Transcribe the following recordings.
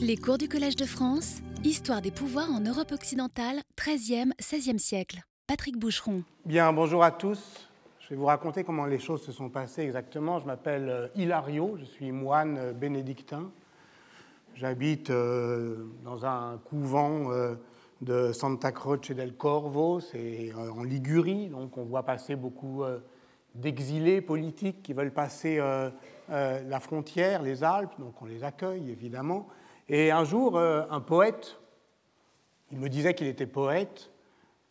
Les cours du Collège de France, Histoire des pouvoirs en Europe occidentale, 13e, 16e siècle. Patrick Boucheron. Bien, bonjour à tous. Je vais vous raconter comment les choses se sont passées exactement. Je m'appelle euh, Hilario, je suis moine euh, bénédictin. J'habite euh, dans un couvent de Santa Croce del Corvo, c'est en Ligurie, donc on voit passer beaucoup d'exilés politiques qui veulent passer la frontière, les Alpes, donc on les accueille évidemment. Et un jour, un poète, il me disait qu'il était poète,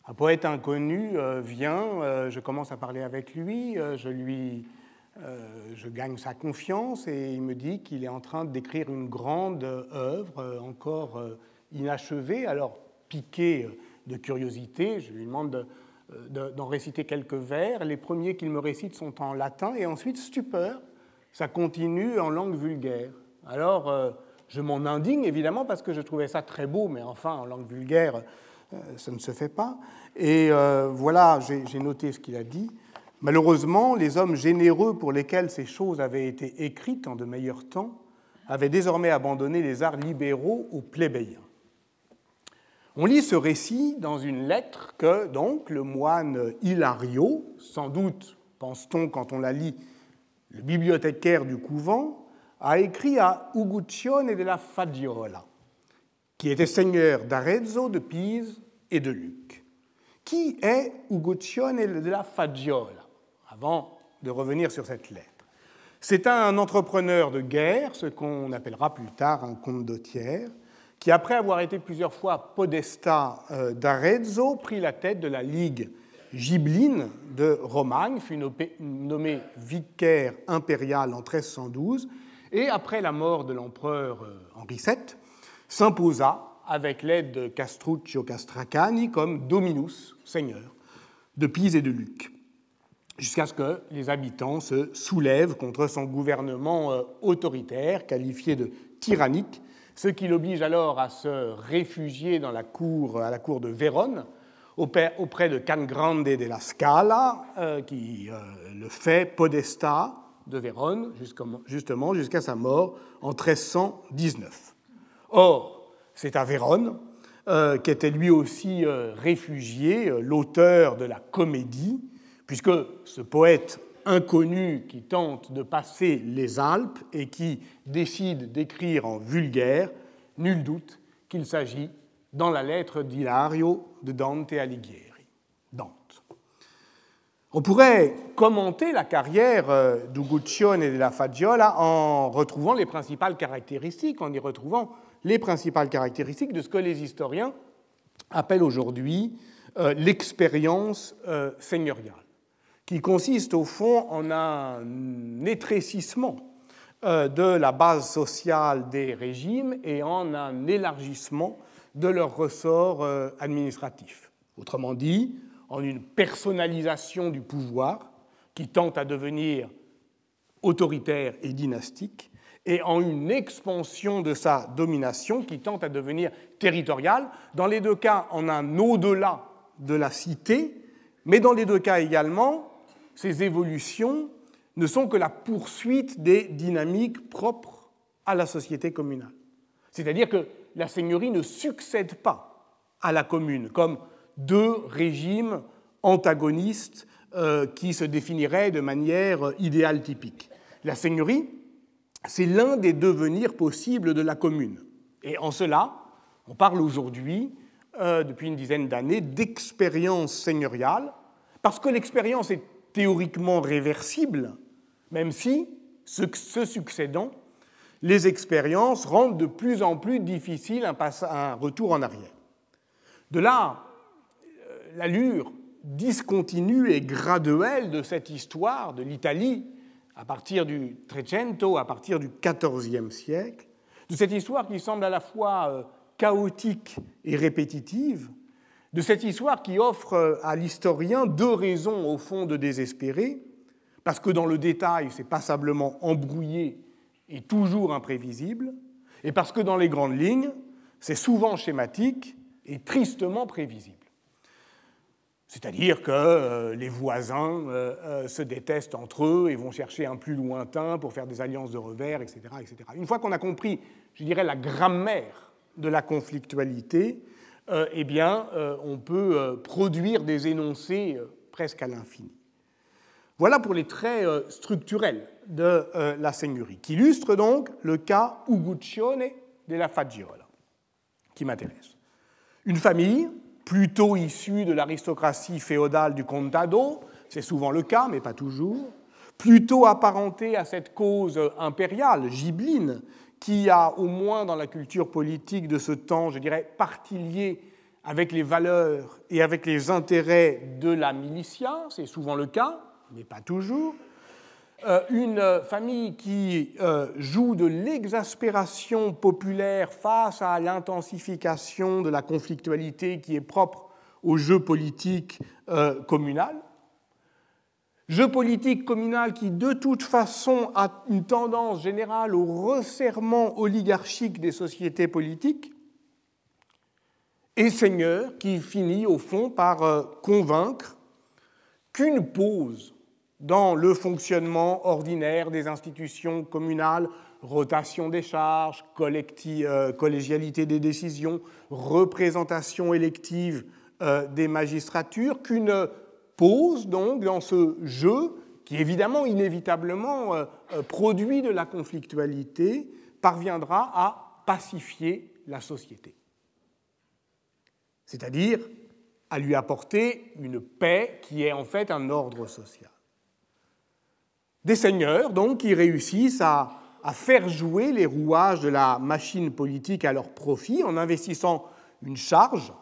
un poète inconnu euh, vient, euh, je commence à parler avec lui, euh, je lui, je gagne sa confiance et il me dit qu'il est en train d'écrire une grande œuvre encore inachevée. Alors piqué de curiosité, je lui demande d'en réciter quelques vers. Les premiers qu'il me récite sont en latin et ensuite stupeur, ça continue en langue vulgaire. Alors je m'en indigne évidemment parce que je trouvais ça très beau, mais enfin en langue vulgaire euh, ça ne se fait pas. Et euh, voilà, j'ai noté ce qu'il a dit. Malheureusement, les hommes généreux pour lesquels ces choses avaient été écrites en de meilleurs temps avaient désormais abandonné les arts libéraux aux plébéiens. On lit ce récit dans une lettre que donc le moine Hilario, sans doute, pense-t-on quand on la lit, le bibliothécaire du couvent, a écrit à Uguccione della Fagiola, qui était seigneur d'Arezzo, de Pise et de Luc. Qui est Uguccione della Fagiola Avant de revenir sur cette lettre? C'est un entrepreneur de guerre, ce qu'on appellera plus tard un condottiere, qui, après avoir été plusieurs fois podestat euh, d'Arezzo, prit la tête de la Ligue gibline de Romagne, fut nommé vicaire impérial en 1312, et après la mort de l'empereur euh, Henri VII, s'imposa avec l'aide de Castruccio Castracani comme dominus, seigneur, de Pise et de Luc, jusqu'à ce que les habitants se soulèvent contre son gouvernement euh, autoritaire, qualifié de tyrannique, ce qui l'oblige alors à se réfugier à la cour de Vérone, auprès de Can Grande della Scala, euh, qui euh, le fait podestat de Vérone, justement jusqu'à sa mort en 1319. Or, c'est à Vérone euh, qu'était lui aussi réfugié l'auteur de la comédie, puisque ce poète inconnu qui tente de passer les Alpes et qui décide d'écrire en vulgaire, nul doute qu'il s'agit dans la lettre d'Hilario de Dante Alighieri. Dante. On pourrait commenter la carrière d'Uguccione et de la Fagiola en retrouvant les principales caractéristiques, en y retrouvant les principales caractéristiques de ce que les historiens appellent aujourd'hui euh, l'expérience euh, seigneuriale, qui consiste au fond en un étrécissement euh, de la base sociale des régimes et en un élargissement de leur ressort administratif. Autrement dit, en une personnalisation du pouvoir qui tente à devenir autoritaire et dynastique, et en une expansion de sa domination qui tente à devenir territoriale. Dans les deux cas, en un au-delà de la cité, mais dans les deux cas également, ces évolutions ne sont que la poursuite des dynamiques propres à la société communale. C'est-à-dire que la seigneurie ne succède pas à la commune comme deux régimes antagonistes euh, qui se définiraient de manière idéale typique. La seigneurie c'est l'un des devenirs possibles de la commune. Et en cela, on parle aujourd'hui, euh, depuis une dizaine d'années, d'expérience seigneuriale, parce que l'expérience est théoriquement réversible, même si, ce, succédant, les expériences rendent de plus en plus difficile un, retour en arrière. De là, euh, l'allure discontinue et graduelle de cette histoire de l'Italie à partir du Trecento, à partir du XIVe siècle, de cette histoire qui semble à la fois euh, chaotique et répétitive, de cette histoire qui offre euh, à l'historien deux raisons au fond de désespérer, parce que dans le détail, c'est passablement embrouillé et toujours imprévisible, et parce que dans les grandes lignes, c'est souvent schématique et tristement prévisible. C'est-à-dire que les voisins se détestent entre eux et vont chercher un plus lointain pour faire des alliances de revers, etc. etc. Une fois qu'on a compris, je dirais, la grammaire de la conflictualité, eh bien, on peut produire des énoncés presque à l'infini. Voilà pour les traits structurels de la seigneurie, qui illustrent donc le cas Uguccione de la Fagiola qui m'intéresse. Une famille, plutôt issue de l'aristocratie féodale du contado, c'est souvent le cas, mais pas toujours, plutôt apparentée à cette cause impériale, gibline, qui a, au moins dans la culture politique de ce temps, je dirais, partie liée avec les valeurs et avec les intérêts de la militia, c'est souvent le cas, mais pas toujours, euh, une famille qui euh, joue de l'exaspération populaire face à l'intensification de la conflictualité qui est propre au jeu politique euh, communal. Jeu politique communal qui, de toute façon, a une tendance générale au resserrement oligarchique des sociétés politiques, et seigneur qui finit, au fond, par convaincre qu'une pause dans le fonctionnement ordinaire des institutions communales, rotation des charges, euh, collégialité des décisions, représentation élective euh, des magistratures, qu'une pause donc dans ce jeu qui évidemment inévitablement euh, produit de la conflictualité, parviendra à pacifier la société. C'est-à-dire à lui apporter une paix qui est en fait un ordre social. Des seigneurs, donc, qui réussissent à, faire jouer les rouages de la machine politique à leur profit en investissant une charge.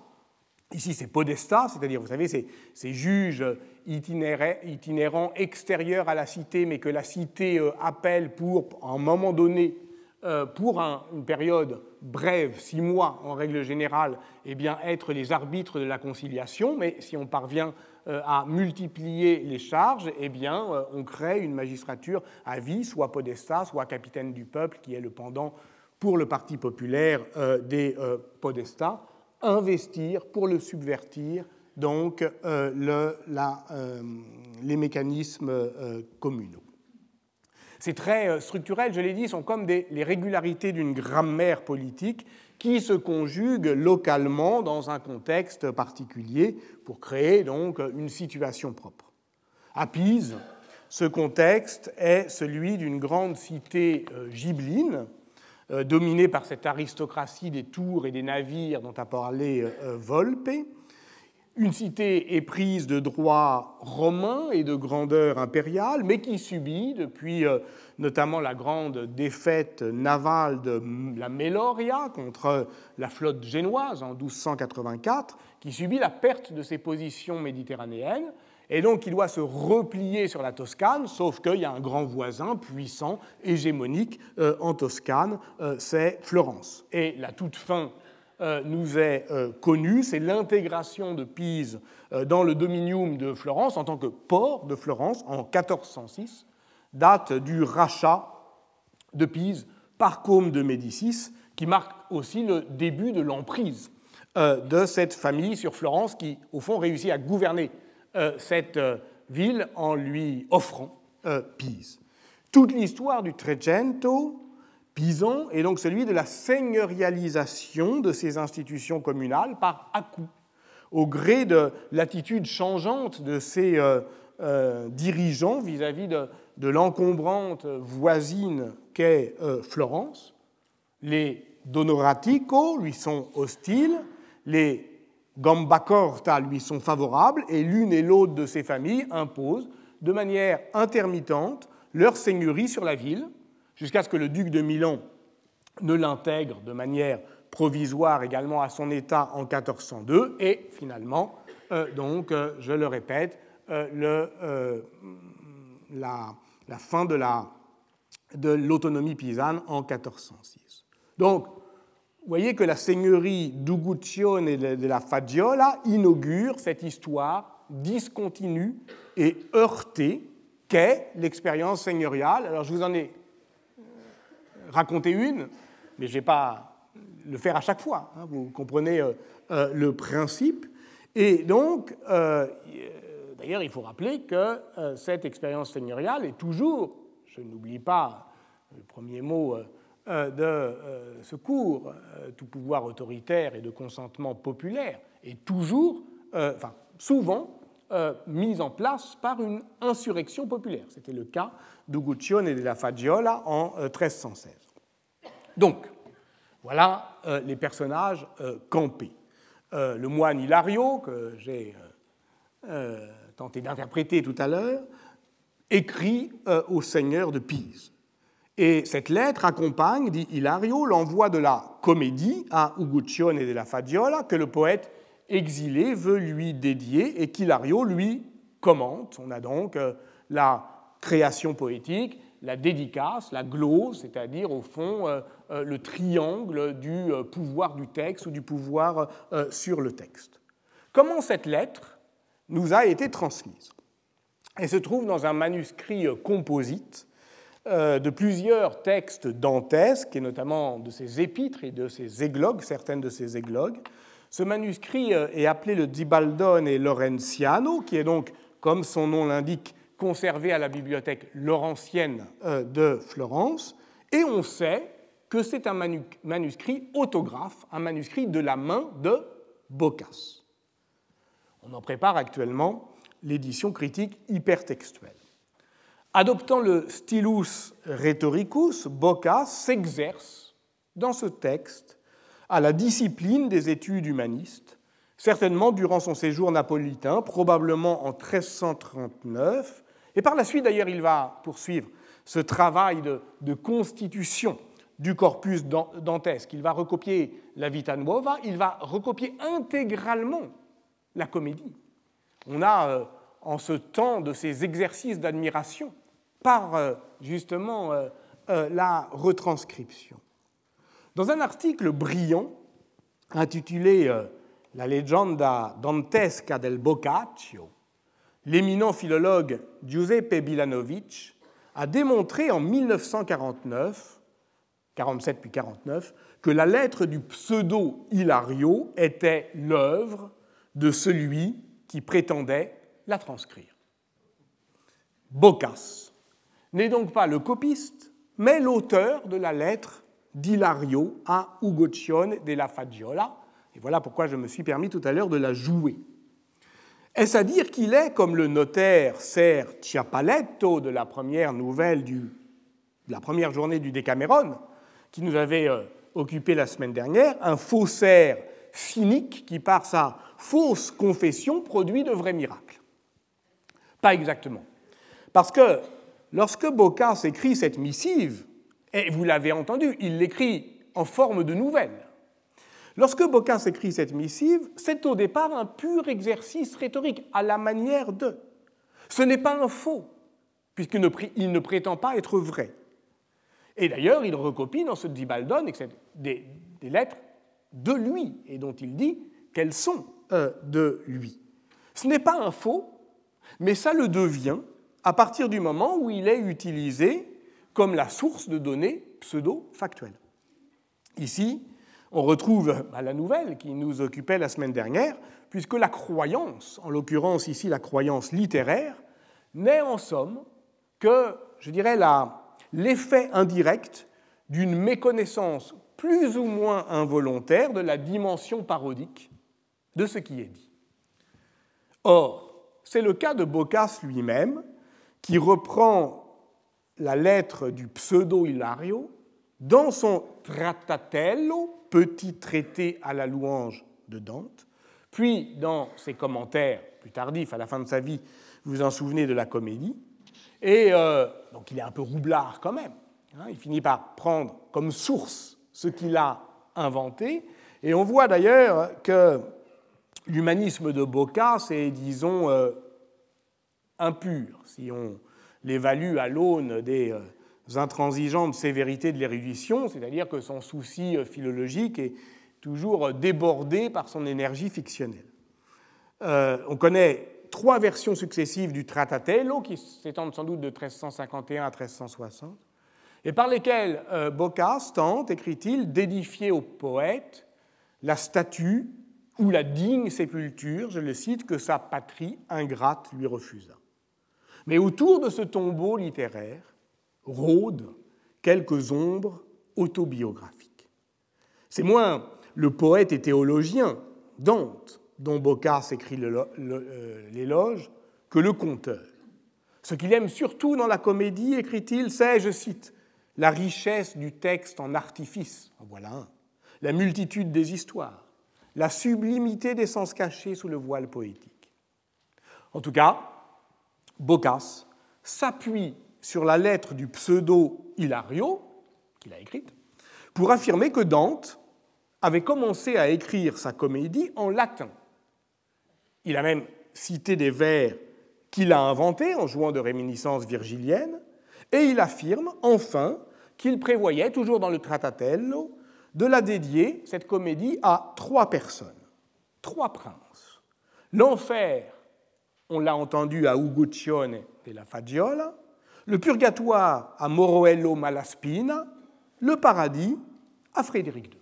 Ici, c'est podestat, c'est-à-dire, vous savez, ces, juges itinérants extérieurs à la cité, mais que la cité euh, appelle pour, à un moment donné, euh, pour une période brève, six mois en règle générale, eh bien, être les arbitres de la conciliation, mais si on parvient à multiplier les charges, eh euh, on crée une magistrature à vie, soit podestat, soit capitaine du peuple, qui est le pendant pour le Parti populaire euh, des podestats, investir pour le subvertir, donc les mécanismes communaux. Ces traits structurels, je l'ai dit, sont comme les régularités d'une grammaire politique qui se conjuguent localement dans un contexte particulier pour créer donc une situation propre. À Pise, ce contexte est celui d'une grande cité euh, gibline, euh, dominée par cette aristocratie des tours et des navires dont a parlé euh, Volpe, une cité éprise de droit romain et de grandeur impériale, mais qui subit, depuis euh, notamment la grande défaite navale de la Meloria contre la flotte génoise en 1284, qui subit la perte de ses positions méditerranéennes, et donc qui doit se replier sur la Toscane, sauf qu'il y a un grand voisin puissant, hégémonique euh, en Toscane, euh, c'est Florence. Et la toute fin euh, nous est euh, connu, c'est l'intégration de Pise euh, dans le dominium de Florence en tant que port de Florence en 1406, date du rachat de Pise par Côme de Médicis, qui marque aussi le début de l'emprise de cette famille sur Florence qui, au fond, réussit à gouverner cette ville en lui offrant Pise. Toute l'histoire du Trecento Pisan est donc celui de la seigneurialisation de ces institutions communales par à-coup, au gré de l'attitude changeante de ces euh, euh, dirigeants vis-à-vis de, l'encombrante voisine qu'est euh, Florence. Les Donoratico lui sont hostiles, les Gambacorta lui sont favorables, et l'une et l'autre de ces familles imposent de manière intermittente leur seigneurie sur la ville, jusqu'à ce que le duc de Milan ne l'intègre de manière provisoire également à son État en 1402, et finalement, euh, donc, euh, je le répète, euh, la, fin de l'autonomie pisane en 1406. Donc, vous voyez que la seigneurie d'Uguccione et de la Fagiola inaugure cette histoire discontinue et heurtée qu'est l'expérience seigneuriale. Alors, je vous en ai raconter une, mais je ne vais pas le faire à chaque fois. Hein, vous comprenez euh, euh, le principe. Et donc, d'ailleurs, il faut rappeler que cette expérience seigneuriale est toujours, je n'oublie pas le premier mot de ce cours, tout pouvoir autoritaire et de consentement populaire, est toujours, enfin, souvent euh, mise en place par une insurrection populaire. C'était le cas d'Uguccione et de la Fagiola en 1316. Euh, Donc, voilà euh, les personnages campés. le moine Hilario, que j'ai tenté d'interpréter tout à l'heure, écrit au seigneur de Pise. Et cette lettre accompagne, dit Hilario, l'envoi de la comédie à Uguccione et de la Fagiola que le poète exilé veut lui dédier et qu'Hilario lui commente. On a donc euh, la création poétique, la dédicace, la glose, c'est-à-dire au fond euh, euh, le triangle du pouvoir du texte ou du pouvoir sur le texte. Comment cette lettre nous a été transmise? Elle se trouve dans un manuscrit composite de plusieurs textes dantesques, et notamment de ses épîtres et de ses églogues, certaines de ses églogues, ce manuscrit euh, est appelé le Zibaldone Lorenziano, qui est donc, comme son nom l'indique, conservé à la bibliothèque laurentienne euh, de Florence, et on sait que c'est un manuscrit autographe, un manuscrit de la main de Boccace. On en prépare actuellement l'édition critique hypertextuelle. Adoptant le stylus rhetoricus, Boccace s'exerce dans ce texte à la discipline des études humanistes, certainement durant son séjour napolitain, probablement en 1339. Et par la suite, d'ailleurs, il va poursuivre ce travail de, constitution du corpus dantesque. Il va recopier la Vita Nuova, il va recopier intégralement la comédie. On a, euh, en ce temps de ces exercices d'admiration, par euh, justement euh, la retranscription. Dans un article brillant intitulé euh, La legenda dantesca del Boccaccio, l'éminent philologue Giuseppe Bilanovic a démontré en 1949, 47 puis 49, que la lettre du pseudo Hilario était l'œuvre de celui qui prétendait la transcrire. Boccace n'est donc pas le copiste, mais l'auteur de la lettre d'Hilario à Ugoccione della Fagiola. Et voilà pourquoi je me suis permis tout à l'heure de la jouer. Est-ce à dire qu'il est, comme le notaire Ser Chiapaletto de la première nouvelle du, de la première journée du Décameron, qui nous avait euh, occupé la semaine dernière, un faussaire cynique qui, par sa fausse confession, produit de vrais miracles? Pas exactement. Parce que lorsque Boccace écrit cette missive, et vous l'avez entendu, il l'écrit en forme de nouvelle. Lorsque Boccace écrit cette missive, c'est au départ un pur exercice rhétorique, à la manière de. Ce n'est pas un faux, puisqu'il ne, prétend pas être vrai. Et d'ailleurs, il recopie dans ce Dibaldone des, des, lettres de lui, et dont il dit qu'elles sont de lui. Ce n'est pas un faux, mais ça le devient à partir du moment où il est utilisé comme la source de données pseudo-factuelles. Ici, on retrouve bah, la nouvelle qui nous occupait la semaine dernière, puisque la croyance, en l'occurrence ici la croyance littéraire, n'est en somme que, je dirais, l'effet indirect d'une méconnaissance plus ou moins involontaire de la dimension parodique de ce qui est dit. Or, c'est le cas de Boccace lui-même, qui reprend la lettre du pseudo-Hilario dans son Trattatello, petit traité à la louange de Dante, puis dans ses commentaires plus tardifs à la fin de sa vie, vous vous en souvenez de la comédie, et euh, donc il est un peu roublard quand même. Hein. il finit par prendre comme source ce qu'il a inventé, et on voit d'ailleurs que l'humanisme de Bocca, c'est, disons, euh, impur, si on l'évalue à l'aune des euh, intransigeantes sévérités de l'érudition, c'est-à-dire que son souci euh, philologique est toujours euh, débordé par son énergie fictionnelle. on connaît trois versions successives du Trattatello, qui s'étendent sans doute de 1351 à 1360, et par lesquelles Boccace tente, écrit-il, d'édifier au poète la statue ou la digne sépulture, je le cite, que sa patrie ingrate lui refusa. Mais autour de ce tombeau littéraire rôdent quelques ombres autobiographiques. C'est moins le poète et théologien Dante dont Boccace écrit euh, l'éloge que le conteur. Ce qu'il aime surtout dans la comédie, écrit-il, c'est, je cite, la richesse du texte en artifice, en voilà un, la multitude des histoires, la sublimité des sens cachés sous le voile poétique. En tout cas, Boccace s'appuie sur la lettre du pseudo Hilario, qu'il a écrite, pour affirmer que Dante avait commencé à écrire sa comédie en latin. Il a même cité des vers qu'il a inventés en jouant de réminiscences virgiliennes, et il affirme enfin qu'il prévoyait, toujours dans le Trattatello, de la dédier, cette comédie, à trois personnes, trois princes. L'enfer, on l'a entendu à Uguccione la Fagiola, le purgatoire à Moroello Malaspina, le paradis à Frédéric II.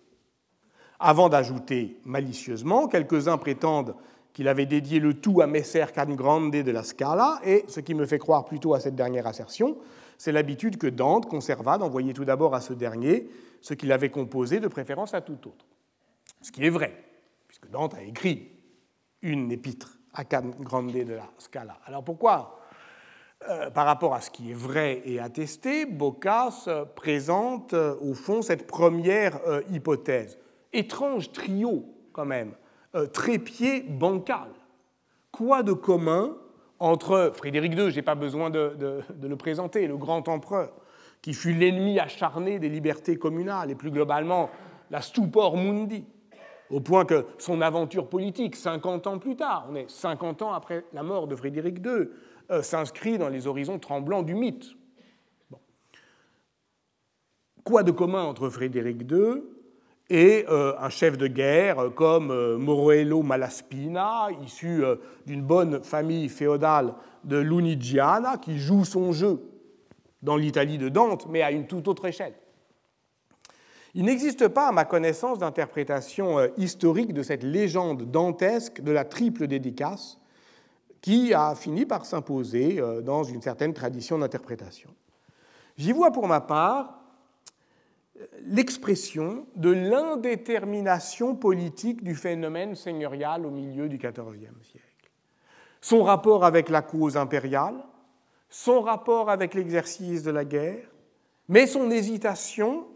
Avant d'ajouter malicieusement, quelques-uns prétendent qu'il avait dédié le tout à Messer Grande de la Scala, et ce qui me fait croire plutôt à cette dernière assertion, c'est l'habitude que Dante conserva d'envoyer tout d'abord à ce dernier ce qu'il avait composé de préférence à tout autre. Ce qui est vrai, puisque Dante a écrit une épître à Grande de la Scala. Alors pourquoi? Euh, par rapport à ce qui est vrai et attesté, Boccace présente euh, au fond cette première euh, hypothèse. Étrange trio quand même, trépied bancal. Quoi de commun entre Frédéric II, je n'ai pas besoin de, de, le présenter, le grand empereur, qui fut l'ennemi acharné des libertés communales et plus globalement la stupor mundi, au point que son aventure politique, 50 ans plus tard, on est 50 ans après la mort de Frédéric II, euh, s'inscrit dans les horizons tremblants du mythe. Quoi de commun entre Frédéric II et euh, un chef de guerre comme euh, Moroello Malaspina, issu d'une bonne famille féodale de Lunigiana, qui joue son jeu dans l'Italie de Dante, mais à une toute autre échelle? Il n'existe pas, à ma connaissance, d'interprétation historique de cette légende dantesque de la triple dédicace qui a fini par s'imposer euh, dans une certaine tradition d'interprétation. J'y vois pour ma part euh, l'expression de l'indétermination politique du phénomène seigneurial au milieu du XIVe siècle. Son rapport avec la cause impériale, son rapport avec l'exercice de la guerre, mais son hésitation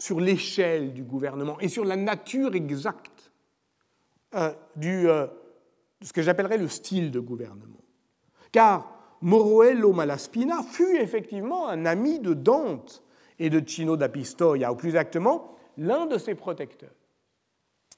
sur l'échelle du gouvernement et sur la nature exacte euh, du, ce que j'appellerais le style de gouvernement. Car Moroello Malaspina fut effectivement un ami de Dante et de Cino da Pistoia, ou plus exactement l'un de ses protecteurs.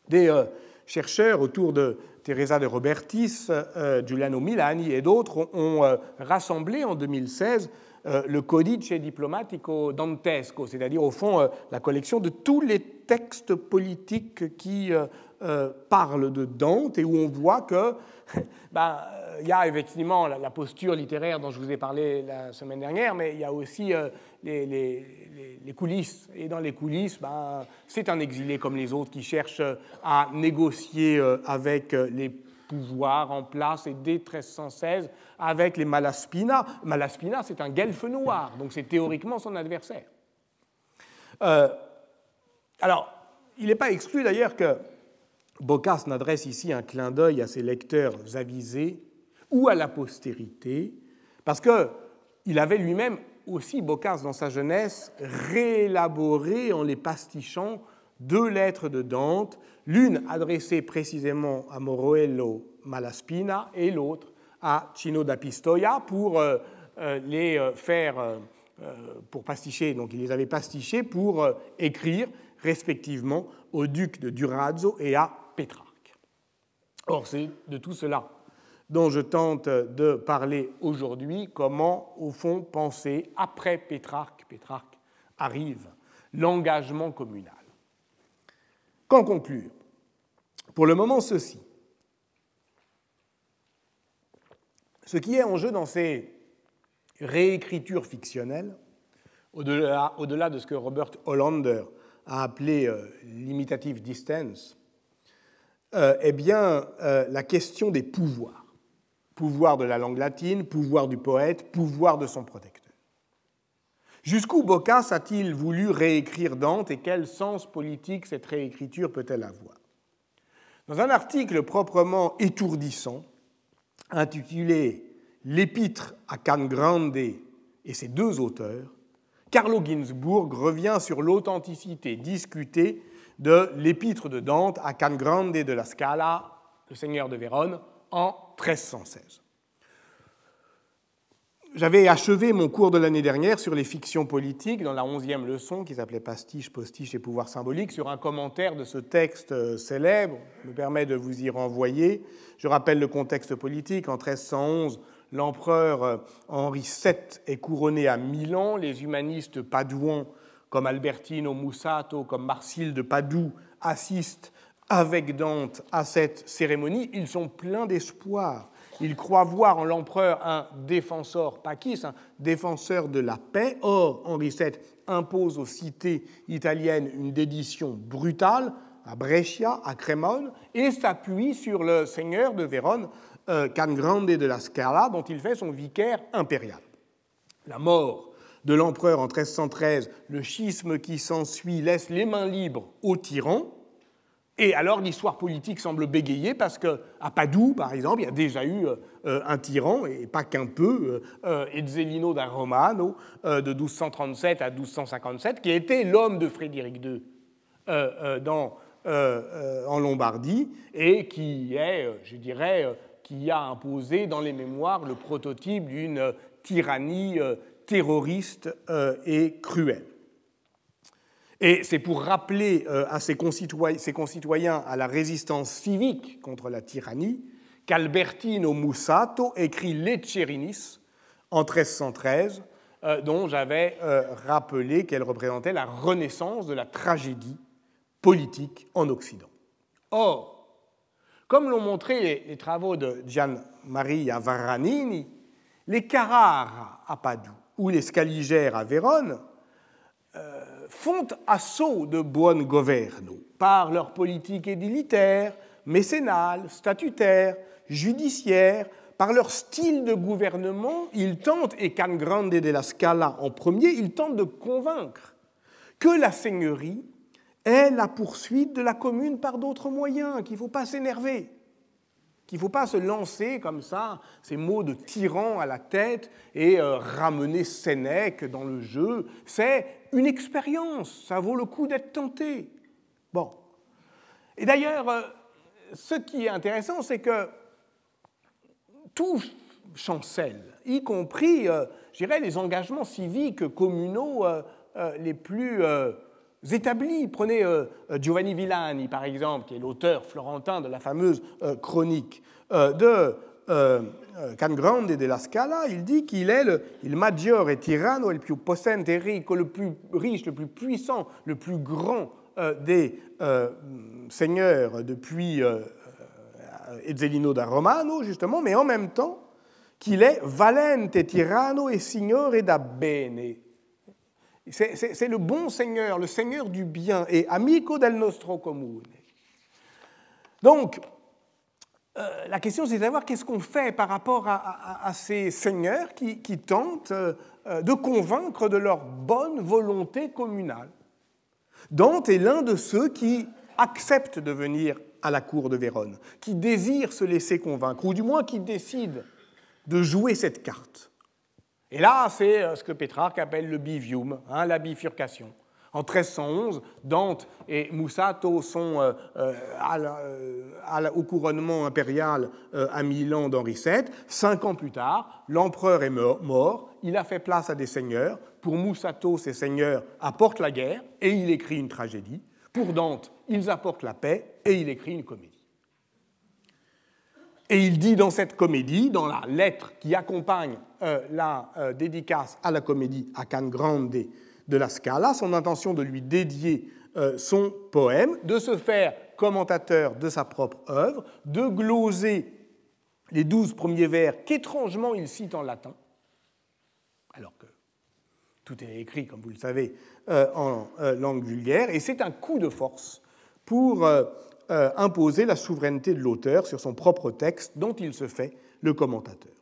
Des euh, chercheurs autour de Teresa de Robertis, euh, Giuliano Milani et d'autres ont rassemblé en 2016 le Codice Diplomatico Dantesco, c'est-à-dire au fond la collection de tous les textes politiques qui euh, parle de Dante et où on voit que ben, y a effectivement la, posture littéraire dont je vous ai parlé la semaine dernière, mais il y a aussi euh, les, coulisses. Et dans les coulisses, ben, c'est un exilé comme les autres qui cherche à négocier euh, avec les pouvoirs en place et dès 1316 avec les Malaspina. Malaspina, c'est un guelfe noir, donc c'est théoriquement son adversaire. alors, il n'est pas exclu d'ailleurs que Boccace n'adresse ici un clin d'œil à ses lecteurs avisés ou à la postérité, parce qu'il avait lui-même aussi, Boccace, dans sa jeunesse, réélaboré en les pastichant deux lettres de Dante, l'une adressée précisément à Moroello Malaspina et l'autre à Cino da Pistoia pour euh, euh, les euh, faire, pour pasticher, donc il les avait pastichés pour écrire respectivement au duc de Durazzo et à Pétrarque. Or, c'est de tout cela dont je tente de parler aujourd'hui, comment, au fond, penser après Pétrarque, Pétrarque arrive, l'engagement communal. Qu'en conclure? Pour le moment, ceci. Ce qui est en jeu dans ces réécritures fictionnelles, au-delà, de ce que Robert Hollander a appelé euh, l'imitative distance, eh bien, la question des pouvoirs. Pouvoir de la langue latine, pouvoir du poète, pouvoir de son protecteur. Jusqu'où Boccace a-t-il voulu réécrire Dante et quel sens politique cette réécriture peut-elle avoir? Dans un article proprement étourdissant, intitulé L'épître à Can Grande et ses deux auteurs, Carlo Ginzburg revient sur l'authenticité discutée de l'épître de Dante à Can Grande de la Scala, le seigneur de Vérone, en 1316. J'avais achevé mon cours de l'année dernière sur les fictions politiques dans la onzième leçon qui s'appelait Pastiche, postiche et pouvoir symbolique sur un commentaire de ce texte euh, célèbre. Je me permet de vous y renvoyer. Je rappelle le contexte politique. En 1311, L'empereur euh, Henri VII est couronné à Milan. Les humanistes padouans comme Albertino Mussato, comme Marcille de Padoue assistent avec Dante à cette cérémonie. Ils sont pleins d'espoir. Ils croient voir en l'empereur un défenseur pacis, un défenseur de la paix. Or, Henri VII impose aux cités italiennes une dédition brutale à Brescia, à Crémone, et s'appuie sur le seigneur de Vérone, euh, Can Grande de la Scala, dont il fait son vicaire impérial. La mort de l'empereur en 1313, le schisme qui s'ensuit laisse les mains libres aux tyrans, et alors l'histoire politique semble bégayer parce qu'à Padoue, par exemple, il y a déjà eu euh, un tyran, et pas qu'un peu, euh, Ezzelino da Romano, de 1237 à 1257, qui était l'homme de Frédéric II en Lombardie, et qui est, je dirais, qui a imposé dans les mémoires le prototype d'une tyrannie euh, terroriste euh, et cruelle. Et c'est pour rappeler euh, à ses concitoyens, à la résistance civique contre la tyrannie qu'Albertino Mussato écrit Lecerinis en 1313, dont j'avais rappelé qu'elle représentait la renaissance de la tragédie politique en Occident. Or, comme l'ont montré les, travaux de Gian Maria Varranini, les Carrara à Padoue ou les Scaligères à Vérone euh, font assaut de buon governo par leur politique édilitaire, mécénale, statutaire, judiciaire, par leur style de gouvernement, ils tentent, et Can Grande de la Scala en premier, ils tentent de convaincre que la seigneurie est la poursuite de la commune par d'autres moyens, qu'il ne faut pas s'énerver, qu'il ne faut pas se lancer comme ça, ces mots de tyran à la tête et euh, ramener Sénèque dans le jeu. C'est une expérience, ça vaut le coup d'être tenté. Bon. Et d'ailleurs, euh, ce qui est intéressant, c'est que tout chancelle, y compris, euh, je dirais, les engagements civiques communaux les plus établis. Prenez euh, euh, Giovanni Villani, par exemple, qui est l'auteur florentin de la fameuse euh, chronique de Can Grande de la Scala. Il dit qu'il est le il maggiore tyranno, le plus possente et rico, le plus riche, le plus puissant, le plus grand des seigneurs depuis Ezzelino da Romano, justement, mais en même temps qu'il est valente tyranno et signore da bene, c'est le bon Seigneur, le Seigneur du bien, et amico del nostro comune. Donc, euh, la question, c'est de savoir qu'est-ce qu'on fait par rapport à, ces seigneurs qui, tentent euh, de convaincre de leur bonne volonté communale. Dante est l'un de ceux qui acceptent de venir à la cour de Vérone, qui désirent se laisser convaincre, ou du moins qui décident de jouer cette carte. Et là, c'est euh, ce que Pétrarque appelle le bivium, hein, la bifurcation. En 1311, Dante et Mussato sont euh, euh, au couronnement impérial à Milan d'Henri VII. Cinq ans plus tard, l'empereur est mort, il a fait place à des seigneurs. Pour Mussato, ces seigneurs apportent la guerre et il écrit une tragédie. Pour Dante, ils apportent la paix et il écrit une comédie. Et il dit dans cette comédie, dans la lettre qui accompagne euh, la euh, dédicace à la comédie à Can Grande de la Scala, son intention de lui dédier euh, son poème, de se faire commentateur de sa propre œuvre, de gloser les douze premiers vers qu'étrangement il cite en latin, alors que tout est écrit, comme vous le savez, en langue vulgaire, et c'est un coup de force pour imposer la souveraineté de l'auteur sur son propre texte dont il se fait le commentateur.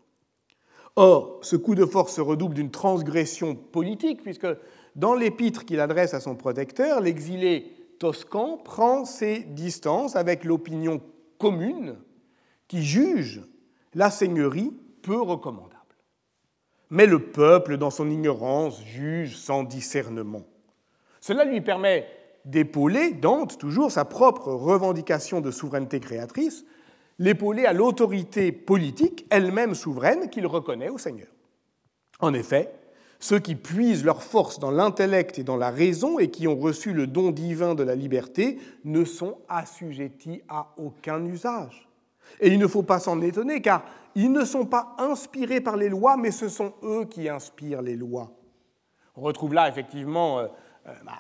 Or, ce coup de force se redouble d'une transgression politique, puisque dans l'épître qu'il adresse à son protecteur, l'exilé toscan prend ses distances avec l'opinion commune qui juge la seigneurie peu recommandable. Mais le peuple, dans son ignorance, juge sans discernement. Cela lui permet d'épauler, Dante, toujours sa propre revendication de souveraineté créatrice, l'épauler à l'autorité politique, elle-même souveraine, qu'il reconnaît au Seigneur. En effet, ceux qui puisent leur force dans l'intellect et dans la raison et qui ont reçu le don divin de la liberté ne sont assujettis à aucun usage. Et il ne faut pas s'en étonner car ils ne sont pas inspirés par les lois, mais ce sont eux qui inspirent les lois. On retrouve là effectivement euh, euh, bah,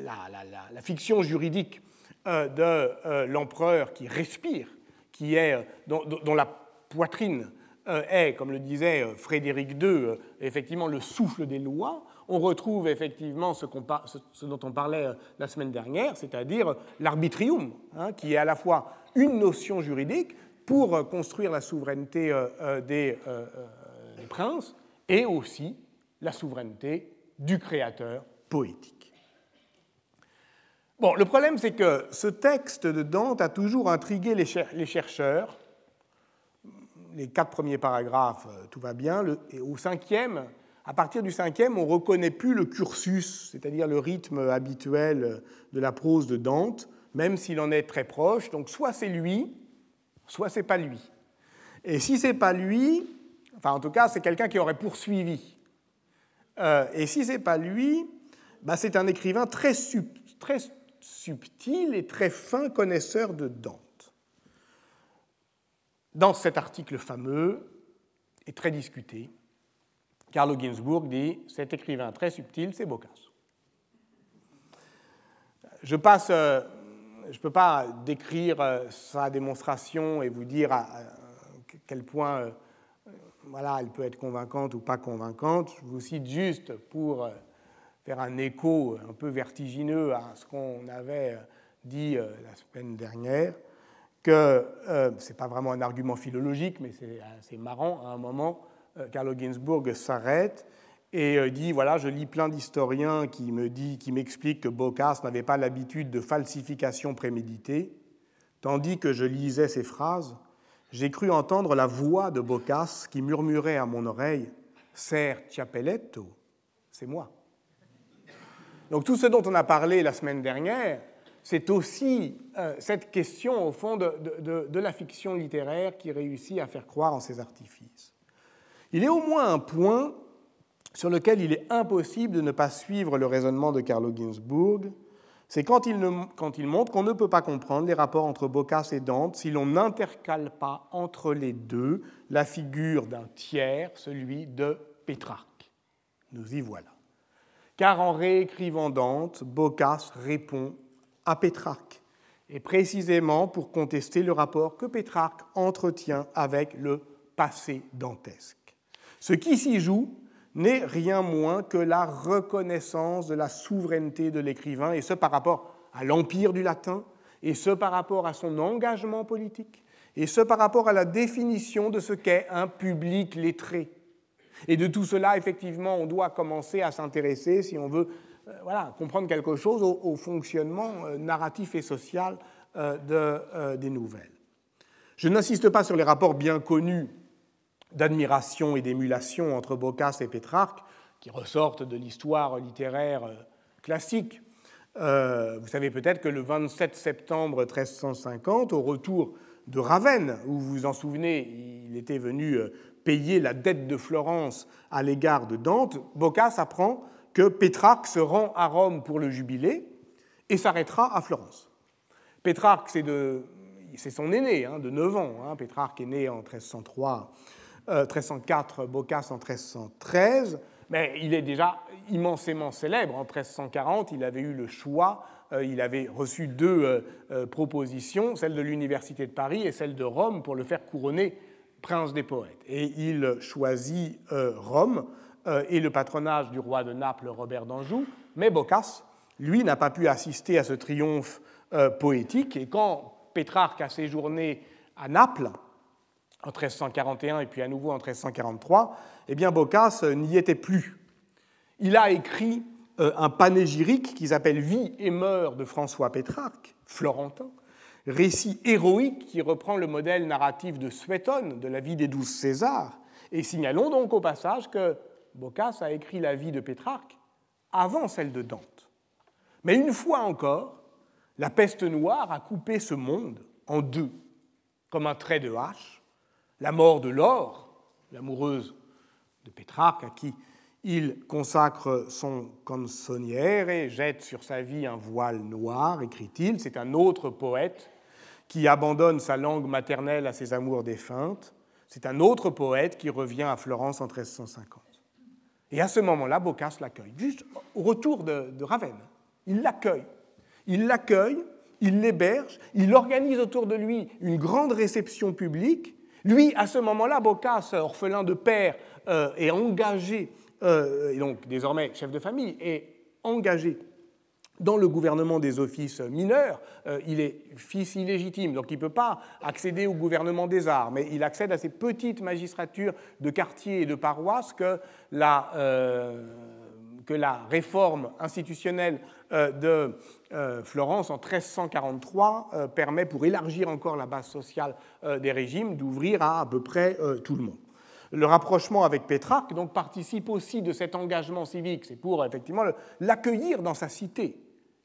la, fiction juridique euh, de l'empereur qui respire, qui est, dont la poitrine euh, est, comme le disait euh, Frédéric II, euh, effectivement le souffle des lois, on retrouve effectivement ce, dont on parlait la semaine dernière, c'est-à-dire l'arbitrium, hein, qui est à la fois une notion juridique pour construire la souveraineté des princes et aussi la souveraineté du créateur poétique. Bon, le problème, c'est que ce texte de Dante a toujours intrigué les chercheurs les quatre premiers paragraphes, euh, tout va bien. et au cinquième, à partir du cinquième, on ne reconnaît plus le cursus, c'est-à-dire le rythme habituel de la prose de Dante, même s'il en est très proche. Donc soit c'est lui, soit c'est pas lui. Et si c'est pas lui, enfin en tout cas c'est quelqu'un qui aurait poursuivi. Euh, et si c'est pas lui, bah, c'est un écrivain très, très subtil et très fin connaisseur de Dante dans cet article fameux et très discuté, Carlo Ginzburg dit cet écrivain très subtil, c'est Boccace. Je passe, euh, je ne peux pas décrire euh, sa démonstration et vous dire à quel point euh, voilà, elle peut être convaincante ou pas convaincante. Je vous cite juste pour faire un écho un peu vertigineux à ce qu'on avait dit la semaine dernière que euh, ce n'est pas vraiment un argument philologique, mais c'est marrant. À un moment, euh, Carlo Ginzburg s'arrête et euh, dit voilà, je lis plein d'historiens qui me dit, qui m'expliquent que Boccace n'avait pas l'habitude de falsification préméditée, tandis que je lisais ces phrases, j'ai cru entendre la voix de Boccace qui murmurait à mon oreille Ser Ciappelletto, c'est moi. Donc tout ce dont on a parlé la semaine dernière, c'est aussi euh, cette question, au fond, de, la fiction littéraire qui réussit à faire croire en ses artifices. Il y a au moins un point sur lequel il est impossible de ne pas suivre le raisonnement de Carlo Ginzburg, c'est quand, quand, il montre qu'on ne peut pas comprendre les rapports entre Boccace et Dante si l'on n'intercale pas entre les deux la figure d'un tiers, celui de Pétrarque. Nous y voilà. Car en réécrivant Dante, Boccace répond à Pétrarque, et précisément pour contester le rapport que Pétrarque entretient avec le passé dantesque. Ce qui s'y joue n'est rien moins que la reconnaissance de la souveraineté de l'écrivain, et ce par rapport à l'empire du latin, et ce par rapport à son engagement politique, et ce par rapport à la définition de ce qu'est un public lettré. Et de tout cela, effectivement, on doit commencer à s'intéresser, si on veut euh, voilà, comprendre quelque chose au, fonctionnement euh, narratif et social euh, de, des nouvelles. Je n'insiste pas sur les rapports bien connus d'admiration et d'émulation entre Boccace et Pétrarque, qui ressortent de l'histoire littéraire classique. vous savez peut-être que le 27 septembre 1350, au retour de Ravenne, où vous vous en souvenez, il était venu payer la dette de Florence à l'égard de Dante, Boccace apprend que Pétrarque se rend à Rome pour le jubilé et s'arrêtera à Florence. Pétrarque, c'est son aîné, hein, de 9 ans. Hein. Pétrarque est né en 1303, 1304, euh, Boccace en 1313, mais il est déjà immensément célèbre. En 1340, il avait eu le choix, euh, il avait reçu deux euh, propositions, celle de l'Université de Paris et celle de Rome, pour le faire couronner prince des poètes. Et il choisit Rome euh, et le patronage du roi de Naples, Robert d'Anjou, mais Boccace, lui, n'a pas pu assister à ce triomphe euh, poétique, et quand Pétrarque a séjourné à Naples en 1341 et puis à nouveau en 1343, eh bien Boccace n'y était plus. Il a écrit euh, un panégyrique qui s'appelle Vie et mœurs de François Pétrarque, florentin, récit héroïque qui reprend le modèle narratif de Suétone de la vie des douze Césars. Et signalons donc au passage que Boccace a écrit la vie de Pétrarque avant celle de Dante. Mais une fois encore, la peste noire a coupé ce monde en deux, comme un trait de hache. La mort de Laure, l'amoureuse de Pétrarque, à qui il consacre son canzonière et jette sur sa vie un voile noir, écrit-il. C'est un autre poète qui abandonne sa langue maternelle à ses amours défuntes. C'est un autre poète qui revient à Florence en 1350. Et à ce moment-là, Boccace l'accueille, juste au retour de, de Ravenne. Il l'accueille. Il l'accueille, il l'héberge, il organise autour de lui une grande réception publique. Lui, à ce moment-là, Boccace, orphelin de père, euh, est engagé, euh, et donc désormais chef de famille, est engagé dans le gouvernement des offices mineurs, euh, il est fils illégitime, donc il ne peut pas accéder au gouvernement des arts, mais il accède à ces petites magistratures de quartier et de paroisse que la, que la réforme institutionnelle de Florence en 1343 permet, pour élargir encore la base sociale des régimes, d'ouvrir à à peu près tout le monde. Le rapprochement avec Pétrarque donc, participe aussi de cet engagement civique. C'est pour effectivement l'accueillir dans sa cité,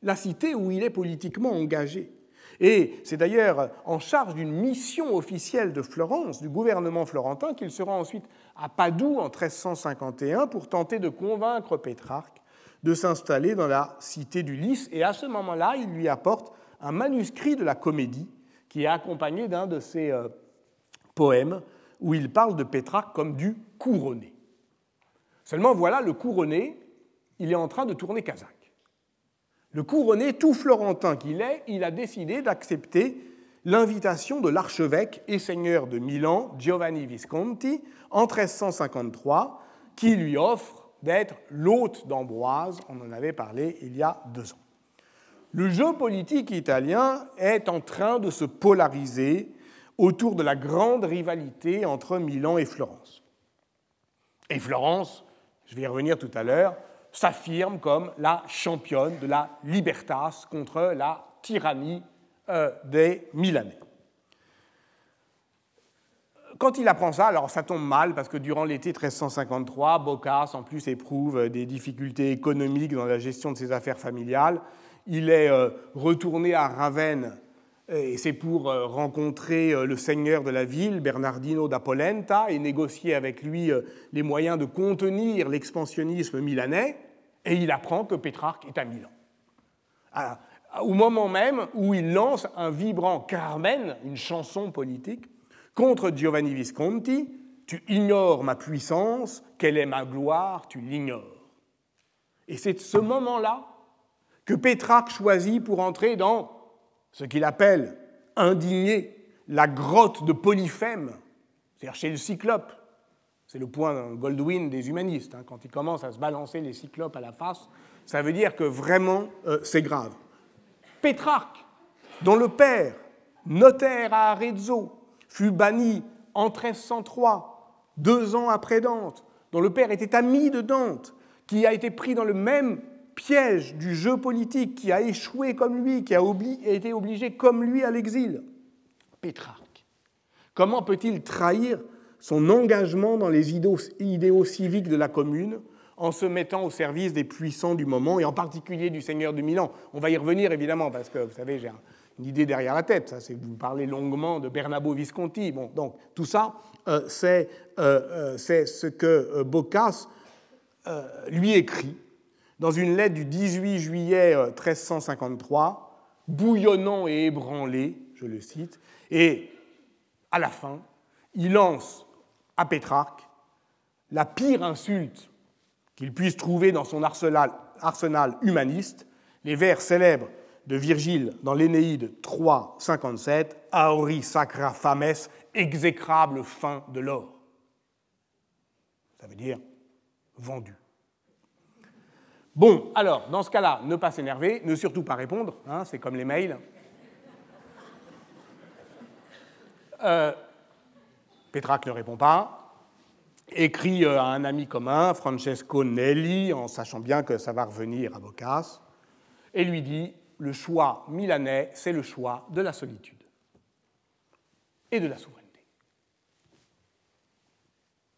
la cité où il est politiquement engagé. Et c'est d'ailleurs en charge d'une mission officielle de Florence, du gouvernement florentin, qu'il sera ensuite à Padoue en 1351 pour tenter de convaincre Pétrarque de s'installer dans la cité du Lys. Et à ce moment-là, il lui apporte un manuscrit de la comédie qui est accompagné d'un de ses euh, poèmes où il parle de Pétrarque comme du couronné. Seulement voilà, le couronné, il est en train de tourner Kazakh. Le couronné, tout florentin qu'il est, il a décidé d'accepter l'invitation de l'archevêque et seigneur de Milan, Giovanni Visconti, en 1353, qui lui offre d'être l'hôte d'Ambroise, on en avait parlé il y a deux ans. Le jeu politique italien est en train de se polariser autour de la grande rivalité entre Milan et Florence. Et Florence, je vais y revenir tout à l'heure, s'affirme comme la championne de la libertas contre la tyrannie euh, des Milanais. Quand il apprend ça, alors ça tombe mal parce que durant l'été 1353, Boccace en plus éprouve des difficultés économiques dans la gestion de ses affaires familiales. Il est euh, retourné à Ravenne et c'est pour euh, rencontrer euh, le seigneur de la ville, Bernardino da Polenta, et négocier avec lui euh, les moyens de contenir l'expansionnisme milanais, et il apprend que Pétrarque est à Milan. au moment même où il lance un vibrant Carmen, une chanson politique, contre Giovanni Visconti, tu ignores ma puissance, quelle est ma gloire, tu l'ignores. Et c'est ce moment-là que Pétrarque choisit pour entrer dans ce qu'il appelle indigné la grotte de Polyphème, c'est-à-dire chez le cyclope. C'est le point Goldwyn des humanistes. Hein. quand il commence à se balancer les cyclopes à la face, ça veut dire que vraiment euh, c'est grave. Pétrarque, dont le père, notaire à Arezzo, fut banni en 1303, deux ans après Dante, dont le père était ami de Dante, qui a été pris dans le même piège du jeu politique qui a échoué comme lui, qui a été obligé comme lui à l'exil. Pétrarque. Comment peut-il trahir son engagement dans les idéaux civiques de la commune en se mettant au service des puissants du moment, et en particulier du seigneur de Milan On va y revenir évidemment, parce que vous savez, j'ai une idée derrière la tête, ça, c'est vous parlez longuement de Bernabo Visconti. Bon, donc tout ça, euh, euh, euh, c'est ce que Boccace lui écrit dans une lettre du 18 juillet 1353, euh, bouillonnant et ébranlé, je le cite, et à la fin, il lance à Pétrarque la pire insulte qu'il puisse trouver dans son arsenal, humaniste, les vers célèbres de Virgile dans l'Énéide 3, 57, Aori sacra fames, exécrable fin de l'or. Ça veut dire vendu. Bon, alors, dans ce cas-là, ne pas s'énerver, ne surtout pas répondre, hein, c'est comme les mails. Euh, Pétrarque ne répond pas, écrit euh, à un ami commun, Francesco Nelli, en sachant bien que ça va revenir à Boccace, et lui dit le choix milanais, c'est le choix de la solitude et de la souveraineté.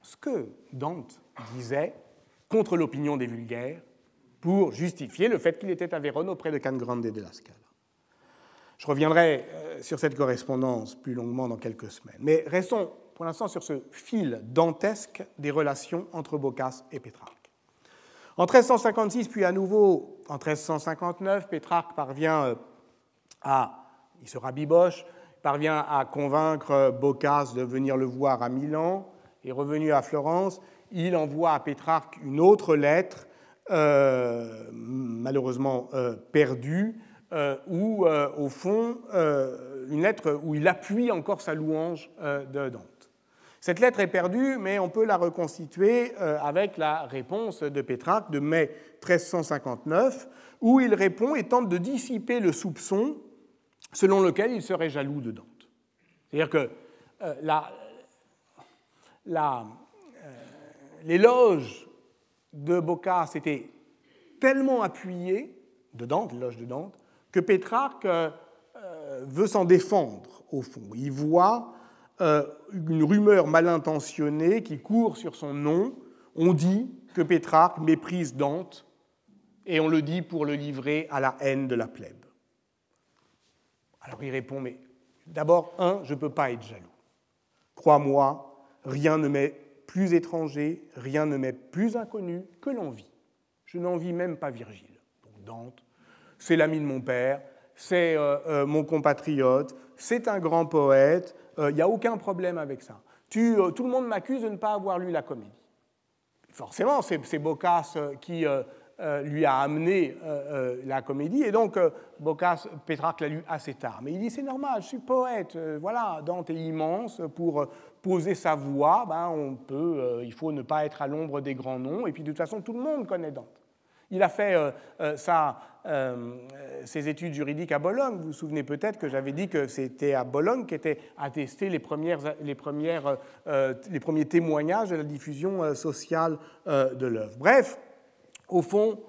Ce que Dante disait contre l'opinion des vulgaires pour justifier le fait qu'il était à Vérone auprès de Can Grande de la Scala. Je reviendrai euh, sur cette correspondance plus longuement dans quelques semaines. Mais restons pour l'instant sur ce fil dantesque des relations entre Boccace et Pétrarque. En 1356, puis à nouveau en 1359, Pétrarque parvient euh, à, il se rabiboche, parvient à convaincre Boccace de venir le voir à Milan, et revenu à Florence, il envoie à Pétrarque une autre lettre, euh, malheureusement euh, perdue, où, au fond, une lettre où il appuie encore sa louange de Dante. Cette lettre est perdue, mais on peut la reconstituer euh, avec la réponse de Pétrarque de mai 1359, où il répond et tente de dissiper le soupçon selon lequel il serait jaloux de Dante. C'est-à-dire que euh, euh, l'éloge de Boccace était tellement appuyé, de Dante, l'éloge de Dante, que Pétrarque veut s'en défendre, au fond. Il voit euh, une rumeur mal intentionnée qui court sur son nom. On dit que Pétrarque méprise Dante et on le dit pour le livrer à la haine de la plèbe. Alors il répond, mais d'abord, un, je ne peux pas être jaloux. Crois-moi, rien ne m'est plus étranger, rien ne m'est plus inconnu que l'envie. Je n'envie même pas Virgile. Dante, c'est l'ami de mon père, c'est euh, euh, mon compatriote, c'est un grand poète, il euh, n'y a aucun problème avec ça. Euh, tout le monde m'accuse de ne pas avoir lu la comédie. Forcément, c'est Boccace euh, qui lui a amené la comédie, et donc Boccace, Pétrarque l'a lu assez tard. Mais il dit c'est normal, je suis poète, voilà, Dante est immense, pour poser sa voix, ben, on peut, il faut ne pas être à l'ombre des grands noms, et puis de toute façon tout le monde connaît Dante. Il a fait euh, euh, euh, ses études juridiques à Bologne. Vous vous souvenez peut-être que j'avais dit que c'était à Bologne qu'étaient attestés les, premières, les, premières, les premiers témoignages de la diffusion sociale de l'œuvre. Bref, au fond,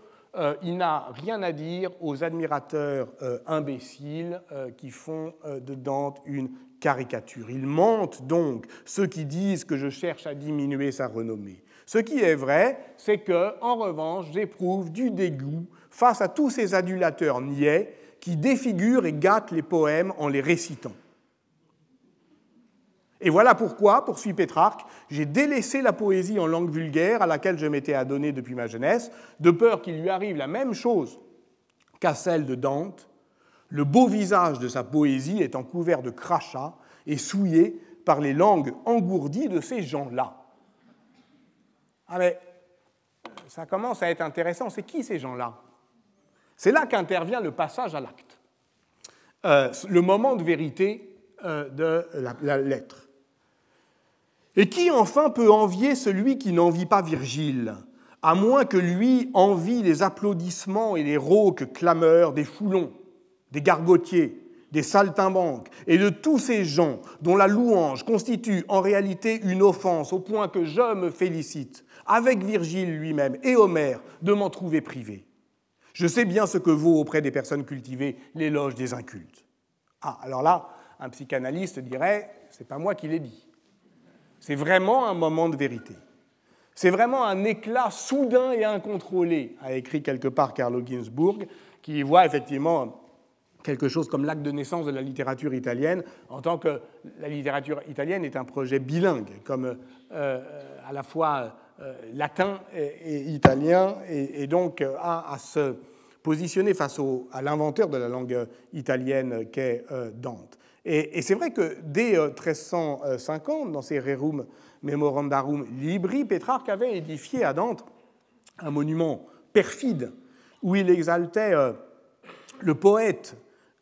il n'a rien à dire aux admirateurs imbéciles qui font de Dante une caricature. Il mentent donc ceux qui disent que je cherche à diminuer sa renommée. Ce qui est vrai, c'est que, en revanche, j'éprouve du dégoût face à tous ces adulateurs niais qui défigurent et gâtent les poèmes en les récitant. Et voilà pourquoi, poursuit Pétrarque, j'ai délaissé la poésie en langue vulgaire à laquelle je m'étais adonné depuis ma jeunesse, de peur qu'il lui arrive la même chose qu'à celle de Dante, le beau visage de sa poésie étant couvert de crachats et souillé par les langues engourdies de ces gens-là. Ah mais ça commence à être intéressant. C'est qui ces gens-là? C'est là qu'intervient le passage à l'acte, euh, le moment de vérité euh, de la, lettre. Et qui enfin peut envier celui qui n'envie pas Virgile, à moins que lui envie les applaudissements et les rauques clameurs des foulons, des gargotiers, des saltimbanques et de tous ces gens dont la louange constitue en réalité une offense au point que je me félicite, avec Virgile lui-même et Homère, de m'en trouver privé. Je sais bien ce que vaut auprès des personnes cultivées l'éloge des incultes. Ah, alors là, un psychanalyste dirait, c'est pas moi qui l'ai dit. C'est vraiment un moment de vérité. C'est vraiment un éclat soudain et incontrôlé, a écrit quelque part Carlo Ginzburg, qui voit effectivement quelque chose comme l'acte de naissance de la littérature italienne, en tant que la littérature italienne est un projet bilingue, comme euh, à la fois euh, latin et, italien, et, donc a à se positionner face à l'inventeur de la langue italienne qu'est euh, Dante. Et, c'est vrai que dès 1350, dans ses Rerum Memorandarum Libri, Pétrarque avait édifié à Dante un monument perfide où il exaltait le poète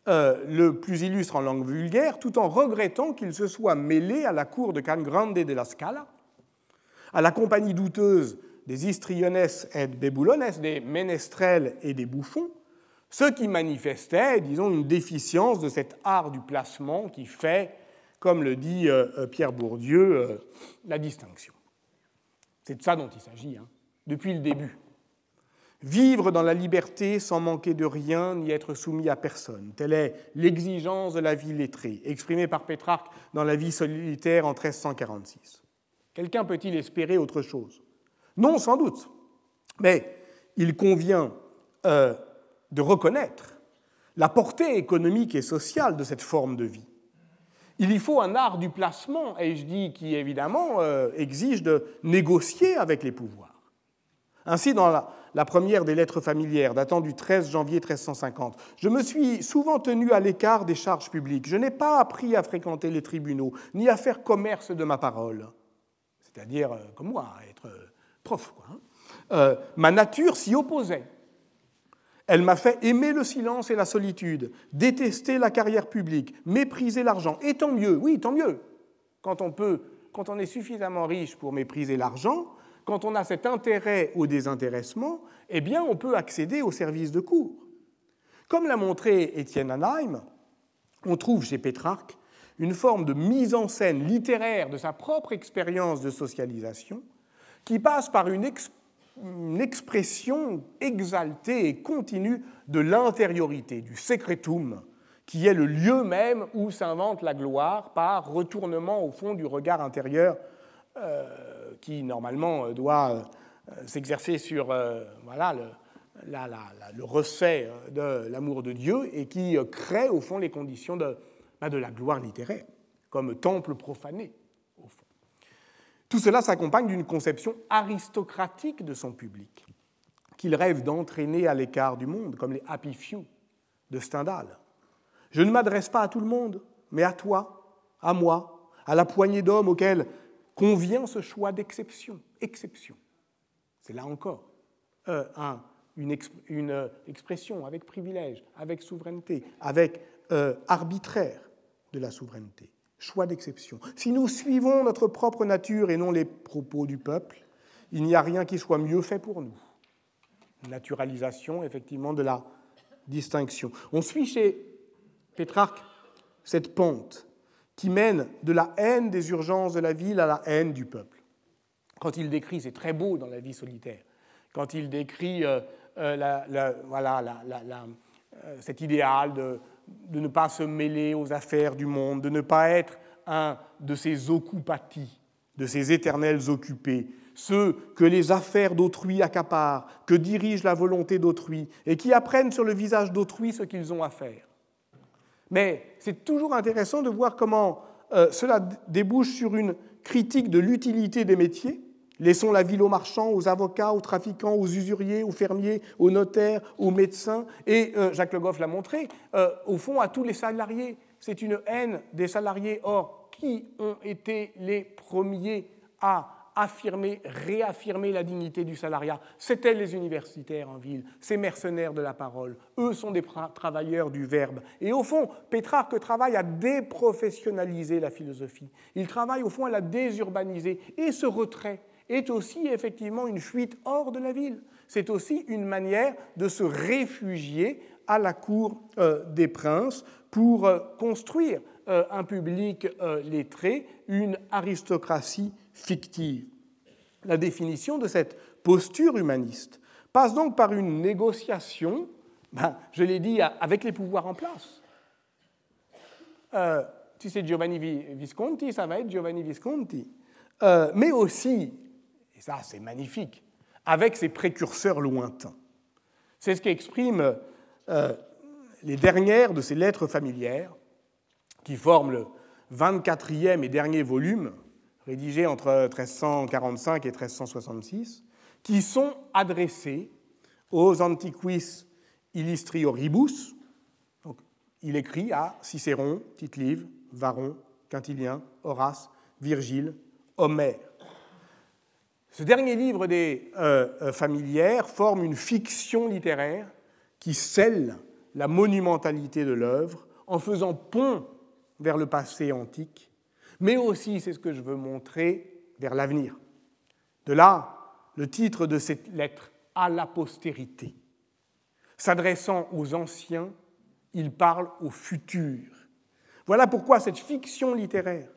euh, le plus illustre en langue vulgaire, tout en regrettant qu'il se soit mêlé à la cour de Can Grande de la Scala, à la compagnie douteuse des histriones et bebulones, des ménestrels et des bouffons, ce qui manifestait, disons, une déficience de cet art du placement qui fait comme le dit Pierre Bourdieu, la distinction. C'est de ça dont il s'agit, hein, depuis le début. Vivre dans la liberté sans manquer de rien ni être soumis à personne. Telle est l'exigence de la vie lettrée, exprimée par Pétrarque dans la vie solitaire en 1346. Quelqu'un peut-il espérer autre chose? Non, sans doute. Mais il convient euh, de reconnaître la portée économique et sociale de cette forme de vie. Il y faut un art du placement, et je dis qui évidemment euh, exige de négocier avec les pouvoirs. Ainsi, dans la première des lettres familières, datant du 13 janvier 1350. Je me suis souvent tenu à l'écart des charges publiques. Je n'ai pas appris à fréquenter les tribunaux, ni à faire commerce de ma parole. C'est-à-dire, euh, comme moi, à être euh, prof. Hein. Euh, ma nature s'y opposait. Elle m'a fait aimer le silence et la solitude, détester la carrière publique, mépriser l'argent. Et tant mieux, oui, tant mieux. Quand on peut, quand on est suffisamment riche pour mépriser l'argent, quand on a cet intérêt au désintéressement, eh bien, on peut accéder au service de cours. Comme l'a montré Étienne Anheim, on trouve chez Pétrarque une forme de mise en scène littéraire de sa propre expérience de socialisation qui passe par une, expression exaltée et continue de l'intériorité, du secretum, qui est le lieu même où s'invente la gloire par retournement au fond du regard intérieur euh, qui normalement euh, doit euh, s'exercer sur voilà, le, recet de l'amour de Dieu et qui crée au fond les conditions de, de la gloire littéraire, comme temple profané. Au fond. Tout cela s'accompagne d'une conception aristocratique de son public, qu'il rêve d'entraîner à l'écart du monde, comme les Happy Few de Stendhal. Je ne m'adresse pas à tout le monde, mais à toi, à moi, à la poignée d'hommes auxquels convient ce choix d'exception. Exception. C'est là encore euh, une, euh, expression avec privilège, avec souveraineté, avec euh, arbitraire de la souveraineté. Choix d'exception. Si nous suivons notre propre nature et non les propos du peuple, il n'y a rien qui soit mieux fait pour nous. Naturalisation, effectivement, de la distinction. On suit chez Pétrarque cette pente qui mène de la haine des urgences de la ville à la haine du peuple. Quand il décrit, c'est très beau dans la vie solitaire, quand il décrit euh, euh, voilà, euh, cet idéal de, de, ne pas se mêler aux affaires du monde, de ne pas être un de ces occupatis, de ces éternels occupés, ceux que les affaires d'autrui accaparent, que dirige la volonté d'autrui, et qui apprennent sur le visage d'autrui ce qu'ils ont à faire. Mais c'est toujours intéressant de voir comment euh, cela débouche sur une critique de l'utilité des métiers. Laissons la ville aux marchands, aux avocats, aux trafiquants, aux usuriers, aux fermiers, aux notaires, aux médecins. Et euh, Jacques Le Goff l'a montré, euh, au fond, à tous les salariés. C'est une haine des salariés. Or, qui ont été les premiers à affirmer, réaffirmer la dignité du salariat? C'étaient les universitaires en ville, ces mercenaires de la parole. Eux sont des travailleurs du verbe. Et au fond, Pétrarque travaille à déprofessionnaliser la philosophie. Il travaille au fond à la désurbaniser. Et ce retrait est aussi effectivement une fuite hors de la ville. C'est aussi une manière de se réfugier à la cour euh, des princes pour euh, construire euh, un public lettré, une aristocratie fictive. La définition de cette posture humaniste passe donc par une négociation, ben, je l'ai dit, avec les pouvoirs en place. Si c'est Giovanni Visconti, ça va être Giovanni Visconti. Mais aussi, et ça c'est magnifique, avec ses précurseurs lointains. C'est ce qu'expriment euh, les dernières de ces lettres familières qui forment le 24e et dernier volume rédigés entre 1345 et 1366, qui sont adressés aux antiquis illustrioribus. Donc, il écrit à Cicéron, Tite-Live, Varron, Quintilien, Horace, Virgile, Homère. Ce dernier livre des euh, euh, familières forme une fiction littéraire qui scelle la monumentalité de l'œuvre en faisant pont vers le passé antique mais aussi, c'est ce que je veux montrer, vers l'avenir. De là, le titre de cette lettre, à la postérité. S'adressant aux anciens, il parle au futur. Voilà pourquoi cette fiction littéraire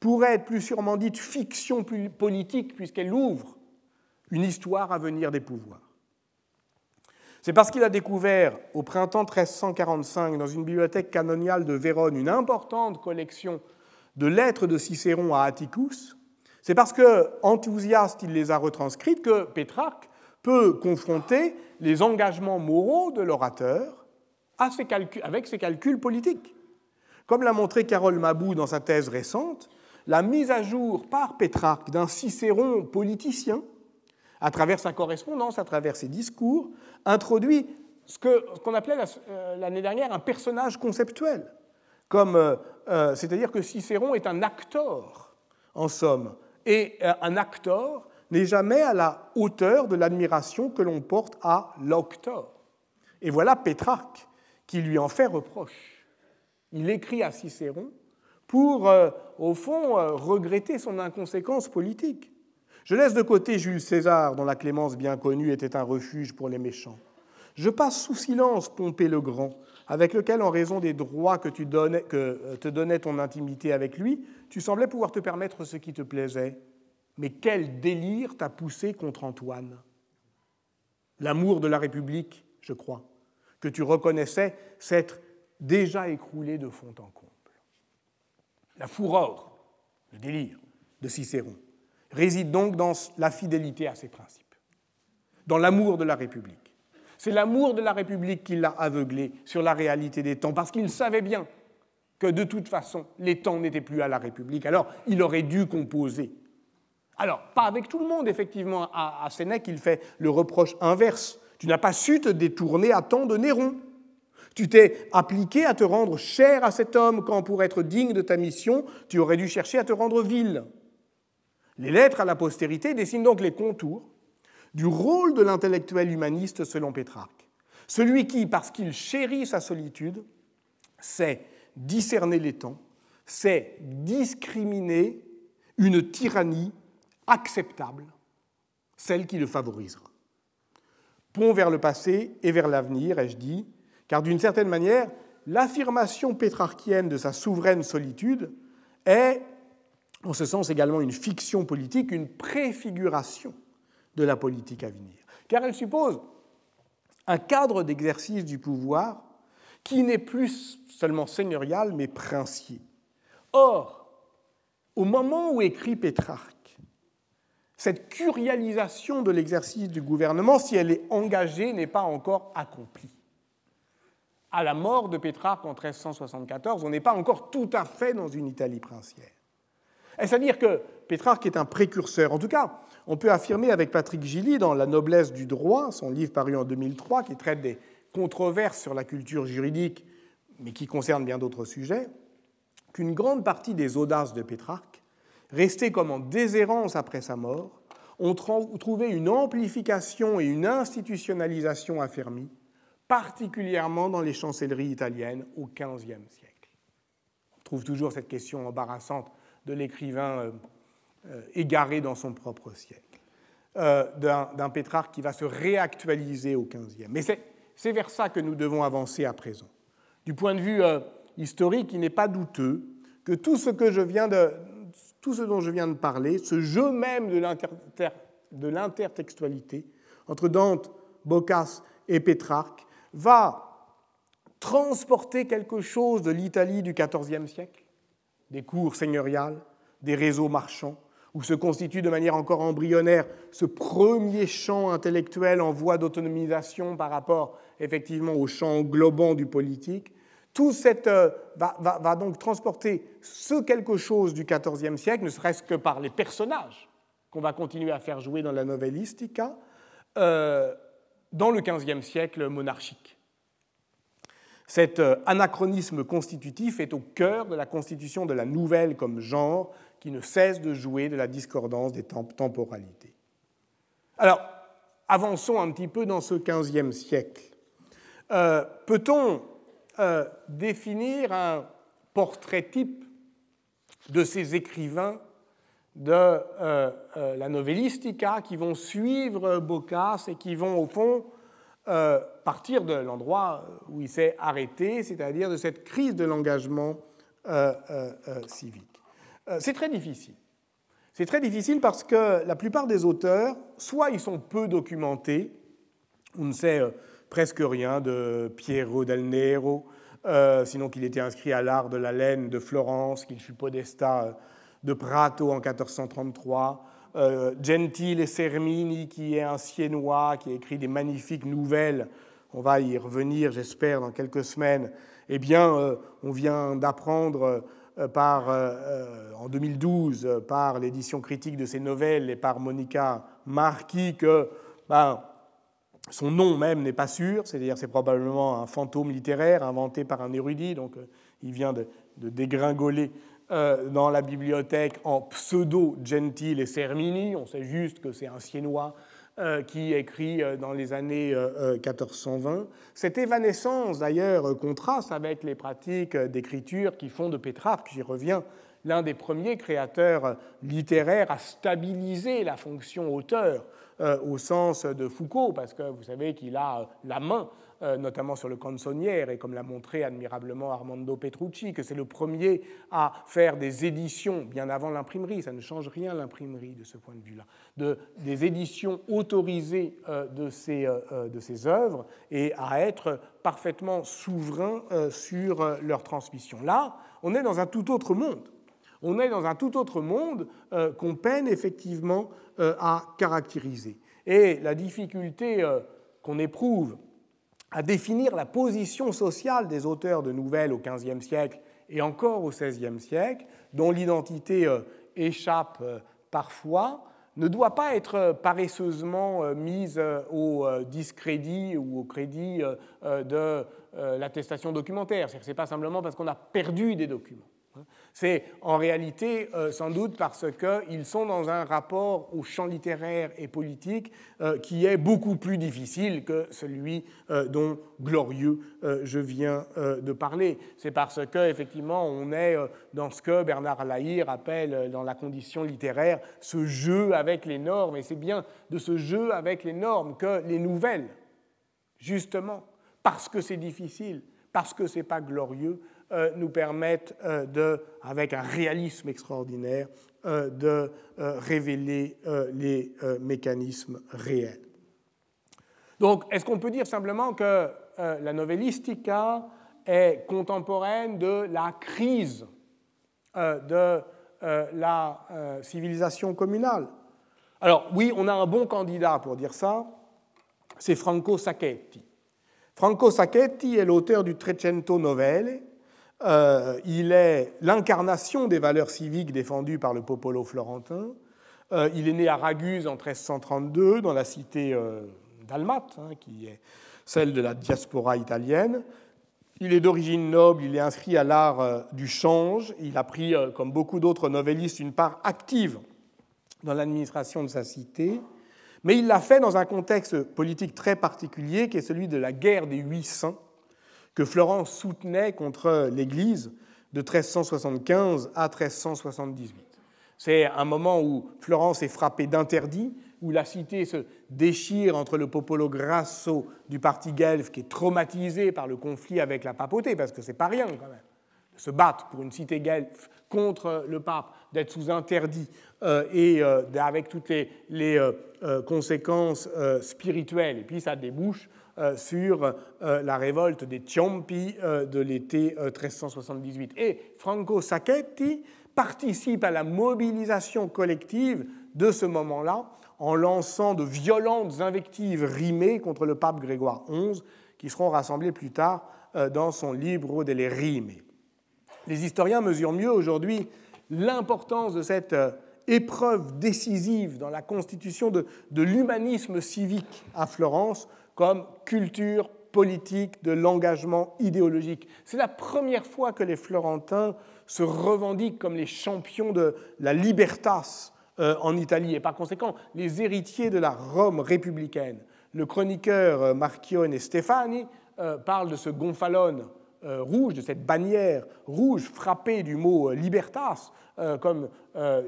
pourrait être plus sûrement dite fiction politique, puisqu'elle ouvre une histoire à venir des pouvoirs. C'est parce qu'il a découvert au printemps 1345, dans une bibliothèque canoniale de Vérone, une importante collection de lettres de Cicéron à Atticus, c'est parce que, enthousiaste, il les a retranscrites que Pétrarque peut confronter les engagements moraux de l'orateur avec ses calculs politiques. Comme l'a montré Carole Mabou dans sa thèse récente, la mise à jour par Pétrarque d'un Cicéron politicien, à travers sa correspondance, à travers ses discours, introduit ce qu'on appelait euh, l'année dernière un personnage conceptuel, comme, euh, euh, c'est-à-dire que Cicéron est un acteur, en somme, et un acteur n'est jamais à la hauteur de l'admiration que l'on porte à l'aucteur. Et voilà Pétrarque qui lui en fait reproche. Il écrit à Cicéron pour, au fond, regretter son inconséquence politique. Je laisse de côté Jules César, dont la clémence bien connue était un refuge pour les méchants. Je passe sous silence Pompée le Grand, avec lequel, en raison des droits que euh, te donnait ton intimité avec lui, tu semblais pouvoir te permettre ce qui te plaisait. Mais quel délire t'a poussé contre Antoine? L'amour de la République, je crois, que tu reconnaissais s'être déjà écroulé de fond en comble. La fureur, le délire de Cicéron réside donc dans la fidélité à ses principes, dans l'amour de la République. C'est l'amour de la République qui l'a aveuglé sur la réalité des temps, parce qu'il savait bien que de toute façon, les temps n'étaient plus à la République. Alors, il aurait dû composer. Alors, pas avec tout le monde, effectivement. À, Sénèque, il fait le reproche inverse. Tu n'as pas su te détourner à temps de Néron. Tu t'es appliqué à te rendre cher à cet homme quand, pour être digne de ta mission, tu aurais dû chercher à te rendre vil. Les lettres à la postérité dessinent donc les contours du rôle de l'intellectuel humaniste selon Pétrarque. Celui qui, parce qu'il chérit sa solitude, sait discerner les temps, sait discriminer une tyrannie acceptable, celle qui le favorisera. Pont vers le passé et vers l'avenir, ai-je dit, car d'une certaine manière, l'affirmation pétrarchienne de sa souveraine solitude est en ce sens également une fiction politique, une préfiguration de la politique à venir. Car elle suppose un cadre d'exercice du pouvoir qui n'est plus seulement seigneurial, mais princier. Or, au moment où écrit Pétrarque, cette curialisation de l'exercice du gouvernement, si elle est engagée, n'est pas encore accomplie. À la mort de Pétrarque en 1374, on n'est pas encore tout à fait dans une Italie princière. Est-ce à dire que Pétrarque est un précurseur? En tout cas, on peut affirmer avec Patrick Gilly dans La noblesse du droit, son livre paru en 2003, qui traite des controverses sur la culture juridique, mais qui concerne bien d'autres sujets, qu'une grande partie des audaces de Pétrarque, restées comme en déshérence après sa mort, ont trouvé une amplification et une institutionnalisation affermie, particulièrement dans les chancelleries italiennes au XVe siècle. On trouve toujours cette question embarrassante de l'écrivain euh, euh, égaré dans son propre siècle, euh, d'un Pétrarque qui va se réactualiser au XVe. Mais c'est vers ça que nous devons avancer à présent. Du point de vue historique, il n'est pas douteux que tout ce, que je viens de, tout ce dont je viens de parler, ce jeu même de l'intertextualité entre Dante, Boccace et Pétrarque, va transporter quelque chose de l'Italie du XIVe siècle? Des cours seigneuriales, des réseaux marchands, où se constitue de manière encore embryonnaire ce premier champ intellectuel en voie d'autonomisation par rapport effectivement au champ globant du politique, tout cette, euh, va, donc transporter ce quelque chose du XIVe siècle, ne serait-ce que par les personnages qu'on va continuer à faire jouer dans la novellistica, euh, dans le XVe siècle monarchique. Cet euh, anachronisme constitutif est au cœur de la constitution de la nouvelle comme genre qui ne cesse de jouer de la discordance des temporalités. Alors, avançons un petit peu dans ce XVe siècle. Euh, peut-on euh, définir un portrait type de ces écrivains de la novellistica qui vont suivre Boccace et qui vont, au fond, euh, partir de l'endroit où il s'est arrêté, c'est-à-dire de cette crise de l'engagement civique. C'est très difficile. C'est très difficile parce que la plupart des auteurs, soit ils sont peu documentés, on ne sait presque rien de Piero del Nero, sinon qu'il était inscrit à l'art de la laine de Florence, qu'il fut podestat de Prato en 1433, euh, Gentile Sermini, qui est un Siennois, qui a écrit des magnifiques nouvelles. On va y revenir, j'espère, dans quelques semaines. Eh bien, euh, on vient d'apprendre euh, par, en 2012 par l'édition critique de ces nouvelles et par Monica Marquis que ben, son nom même n'est pas sûr, c'est-à-dire c'est probablement un fantôme littéraire inventé par un érudit, donc il vient de dégringoler euh, dans la bibliothèque en pseudo Gentile et Sermini. On sait juste que c'est un Siennois euh, qui écrit euh, dans les années 1420. Cette évanescence, d'ailleurs, contraste avec les pratiques d'écriture qui font de Pétrarque, j'y reviens, l'un des premiers créateurs littéraires à stabiliser la fonction auteur au sens de Foucault, parce que vous savez qu'il a la main notamment sur le canzonière, et comme l'a montré admirablement Armando Petrucci, que c'est le premier à faire des éditions bien avant l'imprimerie, ça ne change rien l'imprimerie de ce point de vue-là, de, des éditions autorisées euh, de, ces, euh, de ces œuvres et à être parfaitement souverain sur leur transmission. Là, on est dans un tout autre monde. On est dans un tout autre monde qu'on peine effectivement à caractériser. Et la difficulté qu'on éprouve à définir la position sociale des auteurs de nouvelles au XVe siècle et encore au XVIe siècle, dont l'identité euh, échappe euh, parfois, ne doit pas être paresseusement euh, mise au discrédit ou au crédit de l'attestation documentaire. Ce n'est pas simplement parce qu'on a perdu des documents. C'est en réalité euh, sans doute parce qu'ils sont dans un rapport au champ littéraire et politique euh, qui est beaucoup plus difficile que celui euh, dont glorieux je viens de parler. C'est parce qu'effectivement on est dans ce que Bernard Lahire appelle dans la condition littéraire ce jeu avec les normes. Et c'est bien de ce jeu avec les normes que les nouvelles, justement, parce que c'est difficile, parce que ce n'est pas glorieux, nous permettent, euh, de, avec un réalisme extraordinaire, euh, de révéler les mécanismes réels. Donc, est-ce qu'on peut dire simplement que la novellistica est contemporaine de la crise de la civilisation communale? Alors, oui, on a un bon candidat pour dire ça, c'est Franco Sacchetti. Franco Sacchetti est l'auteur du Trecento Novelle, euh, il est l'incarnation des valeurs civiques défendues par le popolo florentin. Euh, il est né à Raguse en 1332, dans la cité euh, d'Almate, hein, qui est celle de la diaspora italienne. Il est d'origine noble, il est inscrit à l'art du change. Il a pris, comme beaucoup d'autres novellistes, une part active dans l'administration de sa cité. Mais il l'a fait dans un contexte politique très particulier, qui est celui de la guerre des 800, que Florence soutenait contre l'Église de 1375 à 1378. C'est un moment où Florence est frappée d'interdit, où la cité se déchire entre le popolo grasso du parti guelfe, qui est traumatisé par le conflit avec la papauté, parce que c'est pas rien quand même, de se battre pour une cité guelfe contre le pape, d'être sous interdit euh, et euh, avec toutes les, euh, conséquences spirituelles. Et puis ça débouche sur euh, la révolte des Ciompi euh, de l'été 1378. Et Franco Sacchetti participe à la mobilisation collective de ce moment-là en lançant de violentes invectives rimées contre le pape Grégoire XI, qui seront rassemblées plus tard dans son Libro delle Rime. Les historiens mesurent mieux aujourd'hui l'importance de cette épreuve décisive dans la constitution de l'humanisme civique à Florence comme culture politique de l'engagement idéologique. C'est la première fois que les Florentins se revendiquent comme les champions de la libertas euh, en Italie et par conséquent les héritiers de la Rome républicaine. Le chroniqueur euh, Marchione Stefani euh, parle de ce gonfalone rouge, de cette bannière rouge frappée du mot libertas, comme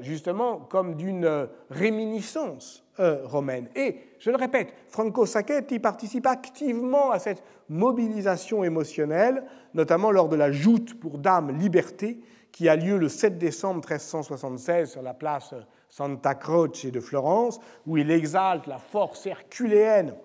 justement comme d'une réminiscence romaine. Et je le répète, Franco Sacchetti participe activement à cette mobilisation émotionnelle, notamment lors de la joute pour Dame Liberté, qui a lieu le 7 décembre 1376 sur la place Santa Croce de Florence, où il exalte la force herculéenne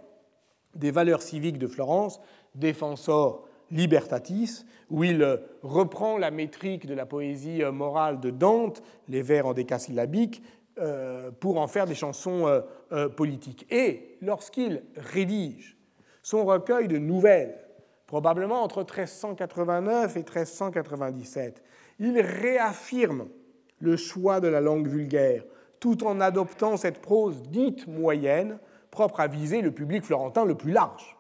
des valeurs civiques de Florence, Defensor Libertatis, où il reprend la métrique de la poésie morale de Dante, les vers en décasyllabique, euh, pour en faire des chansons euh, euh, politiques. Et lorsqu'il rédige son recueil de nouvelles, probablement entre 1389 et 1397, il réaffirme le choix de la langue vulgaire, tout en adoptant cette prose dite moyenne, propre à viser le public florentin le plus large.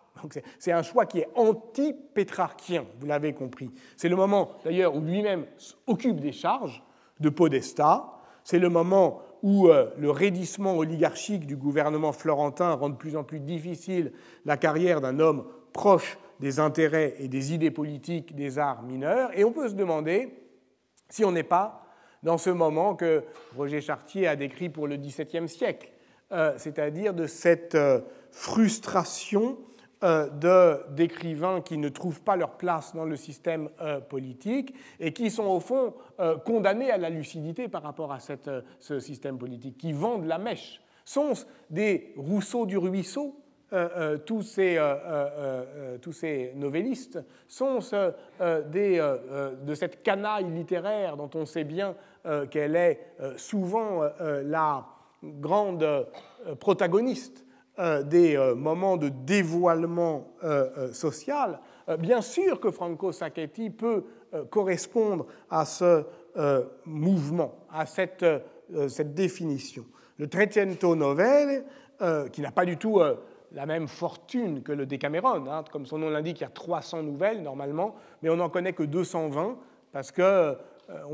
C'est un choix qui est anti-pétrarchien, vous l'avez compris. C'est le moment d'ailleurs où lui-même occupe des charges de podestat. C'est le moment où euh, le raidissement oligarchique du gouvernement florentin rend de plus en plus difficile la carrière d'un homme proche des intérêts et des idées politiques des arts mineurs. Et on peut se demander si on n'est pas dans ce moment que Roger Chartier a décrit pour le XVIIe siècle, euh, c'est-à-dire de cette euh, frustration d'écrivains qui ne trouvent pas leur place dans le système politique et qui sont au fond condamnés à la lucidité par rapport à ce système politique, qui vendent la mèche. Sont des Rousseau du ruisseau euh, euh, tous, ces, euh, tous, ces, novellistes sont des, de cette canaille littéraire dont on sait bien qu'elle est souvent la grande protagoniste des moments de dévoilement social, bien sûr que Franco Sacchetti peut correspondre à ce mouvement, à cette, définition. Le Trecento Novelle, qui n'a pas du tout la même fortune que le Décameron. Hein. Comme son nom l'indique, il y a 300 nouvelles normalement, mais on n'en connaît que 220 parce qu'on euh,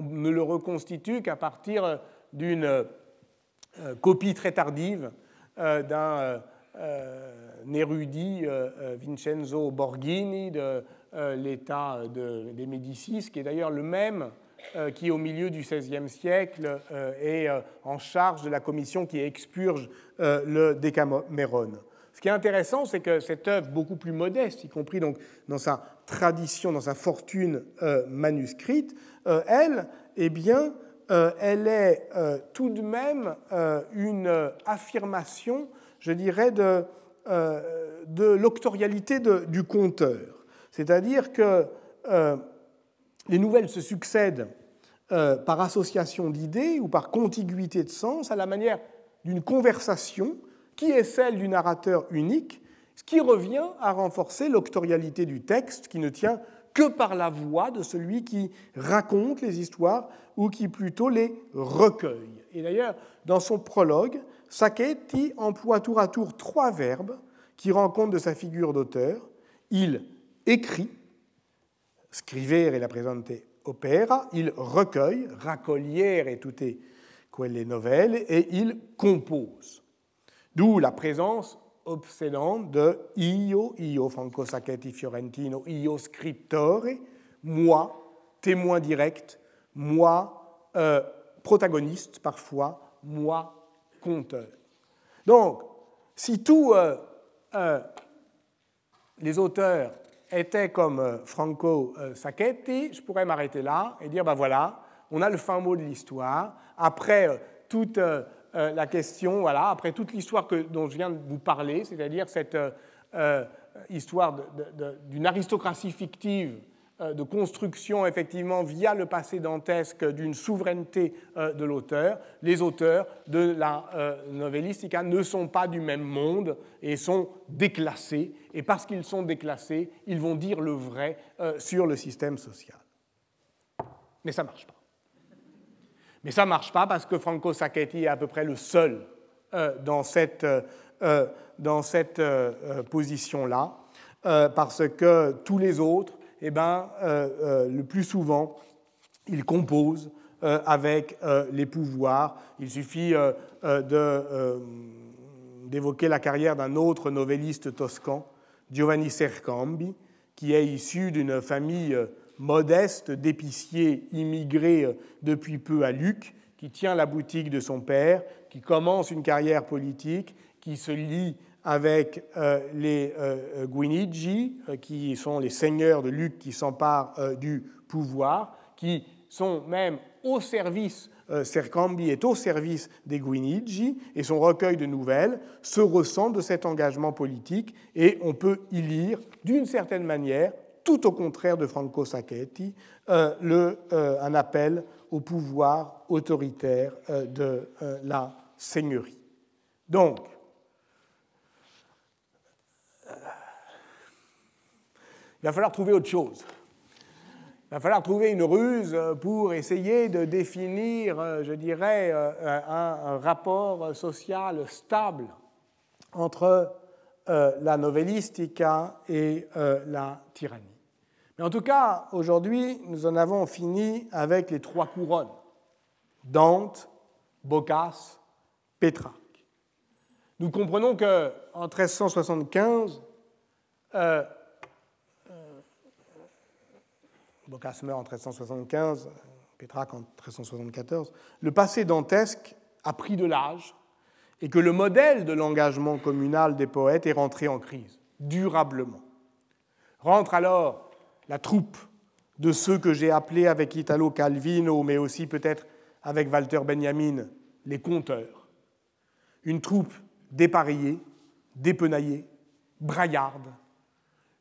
ne le reconstitue qu'à partir d'une euh, copie très tardive euh, d'un érudit, Vincenzo Borghini, de l'État des Médicis, qui est d'ailleurs le même qui, au milieu du XVIe siècle, est en charge de la commission qui expurge le Décameron. Ce qui est intéressant, c'est que cette œuvre, beaucoup plus modeste, y compris donc dans sa tradition, dans sa fortune euh, manuscrite, euh, elle, eh bien, euh, elle est tout de même une affirmation, je dirais, de, l'octorialité du conteur. C'est-à-dire que les nouvelles se succèdent par association d'idées ou par contiguïté de sens à la manière d'une conversation qui est celle du narrateur unique, ce qui revient à renforcer l'octorialité du texte qui ne tient que par la voix de celui qui raconte les histoires ou qui plutôt les recueille. Et d'ailleurs, dans son prologue, Sacchetti emploie tour à tour trois verbes qui rendent compte de sa figure d'auteur. Il écrit, scrivere la presente opera, il recueille, racolière et tutte quelle novelle, et il compose. D'où la présence obsédante de io, io Franco Sacchetti Fiorentino, io scriptore, moi, témoin direct, moi, euh, protagoniste parfois, moi, conteur. Donc, si tous euh, euh, les auteurs étaient comme Franco Sacchetti, je pourrais m'arrêter là et dire, ben voilà, on a le fin mot de l'histoire. Après toute euh, la question, voilà, après toute l'histoire dont je viens de vous parler, c'est-à-dire cette euh, euh, histoire d'une aristocratie fictive de construction effectivement via le passé dantesque d'une souveraineté de l'auteur, les auteurs de la novellistica ne sont pas du même monde et sont déclassés. Et parce qu'ils sont déclassés, ils vont dire le vrai sur le système social. Mais ça ne marche pas. Mais ça ne marche pas parce que Franco Sacchetti est à peu près le seul euh, dans cette, euh, euh, cette position-là, parce que tous les autres, eh ben, le plus souvent, ils composent avec les pouvoirs. Il suffit d'évoquer la carrière d'un autre novelliste toscan, Giovanni Sercambi, qui est issu d'une famille modeste d'épiciers immigrés depuis peu à Luc, qui tient la boutique de son père, qui commence une carrière politique, qui se lie avec euh, les euh, Guinigi, euh, qui sont les seigneurs de Luc qui s'emparent du pouvoir, qui sont même au service, Sercambi est au service des Guinigi, et son recueil de nouvelles se ressent de cet engagement politique, et on peut y lire, d'une certaine manière, tout au contraire de Franco Sacchetti, le, un appel au pouvoir autoritaire de la seigneurie. Donc, il va falloir trouver autre chose. Il va falloir trouver une ruse pour essayer de définir, euh, je dirais, euh, un, rapport social stable entre euh, la novellistica et la tyrannie. En tout cas, aujourd'hui, nous en avons fini avec les trois couronnes Dante, Boccace, Pétrarque. Nous comprenons qu'en 1375, Boccace meurt en 1375, Pétrarque en 1374, le passé dantesque a pris de l'âge et que le modèle de l'engagement communal des poètes est rentré en crise, durablement. Rentre alors la troupe de ceux que j'ai appelés avec Italo Calvino, mais aussi peut-être avec Walter Benjamin, les conteurs. Une troupe dépareillée, dépenaillée, braillarde,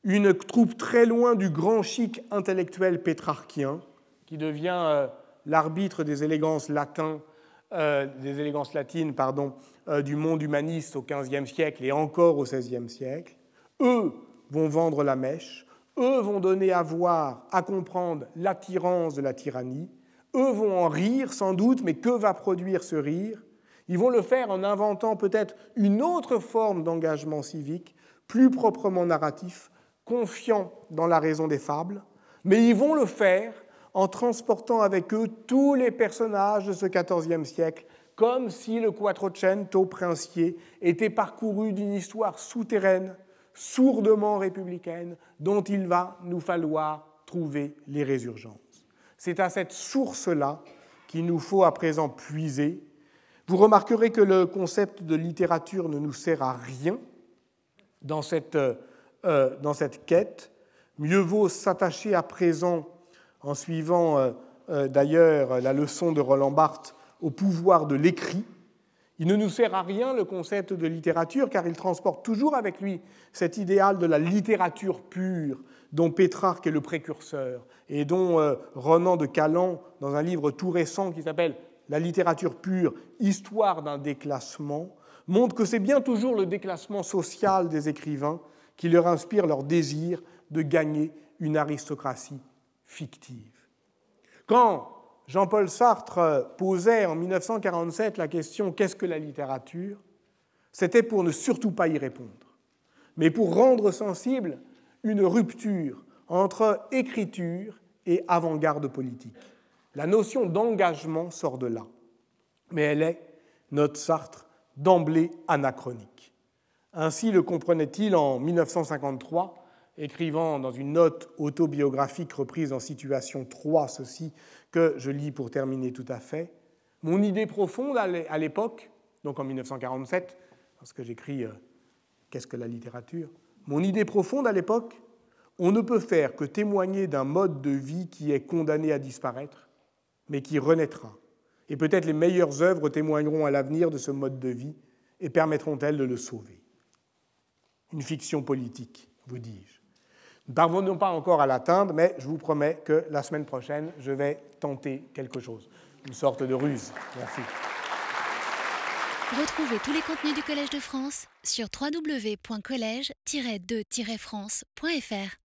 une troupe très loin du grand chic intellectuel pétrarchien, qui devient euh, l'arbitre des élégances euh, latines euh, du monde humaniste au XVe siècle et encore au XVIe siècle. Eux vont vendre la mèche, eux vont donner à voir, à comprendre l'attirance de la tyrannie, eux vont en rire sans doute, mais que va produire ce rire? Ils vont le faire en inventant peut-être une autre forme d'engagement civique, plus proprement narratif, confiants dans la raison des fables, mais ils vont le faire en transportant avec eux tous les personnages de ce XIVe siècle, comme si le Quattrocento princier était parcouru d'une histoire souterraine, sourdement républicaine, dont il va nous falloir trouver les résurgences. C'est à cette source-là qu'il nous faut à présent puiser. Vous remarquerez que le concept de littérature ne nous sert à rien dans cette euh, euh, dans cette quête. Mieux vaut s'attacher à présent, en suivant euh, d'ailleurs la leçon de Roland Barthes, au pouvoir de l'écrit. Il ne nous sert à rien le concept de littérature, car il transporte toujours avec lui cet idéal de la littérature pure, dont Pétrarque est le précurseur, et dont Renan de Calan, dans un livre tout récent qui s'appelle La littérature pure, Histoire d'un déclassement, montre que c'est bien toujours le déclassement social des écrivains qui leur inspire leur désir de gagner une aristocratie fictive. Quand Jean-Paul Sartre posait en 1947 la question Qu'est-ce que la littérature? C'était pour ne surtout pas y répondre, mais pour rendre sensible une rupture entre écriture et avant-garde politique. La notion d'engagement sort de là, mais elle est, notre Sartre, d'emblée anachronique. Ainsi le comprenait-il en 1953, écrivant dans une note autobiographique reprise en situation 3 ceci, que je lis pour terminer tout à fait. Mon idée profonde à l'époque, donc en 1947, lorsque j'écris euh, Qu'est-ce que la littérature? Mon idée profonde à l'époque, on ne peut faire que témoigner d'un mode de vie qui est condamné à disparaître, mais qui renaîtra. Et peut-être les meilleures œuvres témoigneront à l'avenir de ce mode de vie et permettront-elles de le sauver une fiction politique, vous dis-je. Parvenons pas encore à l'atteindre, mais je vous promets que la semaine prochaine, je vais tenter quelque chose, une sorte de ruse. Merci. Retrouvez tous les contenus du Collège de France sur www.colège-2-france.fr.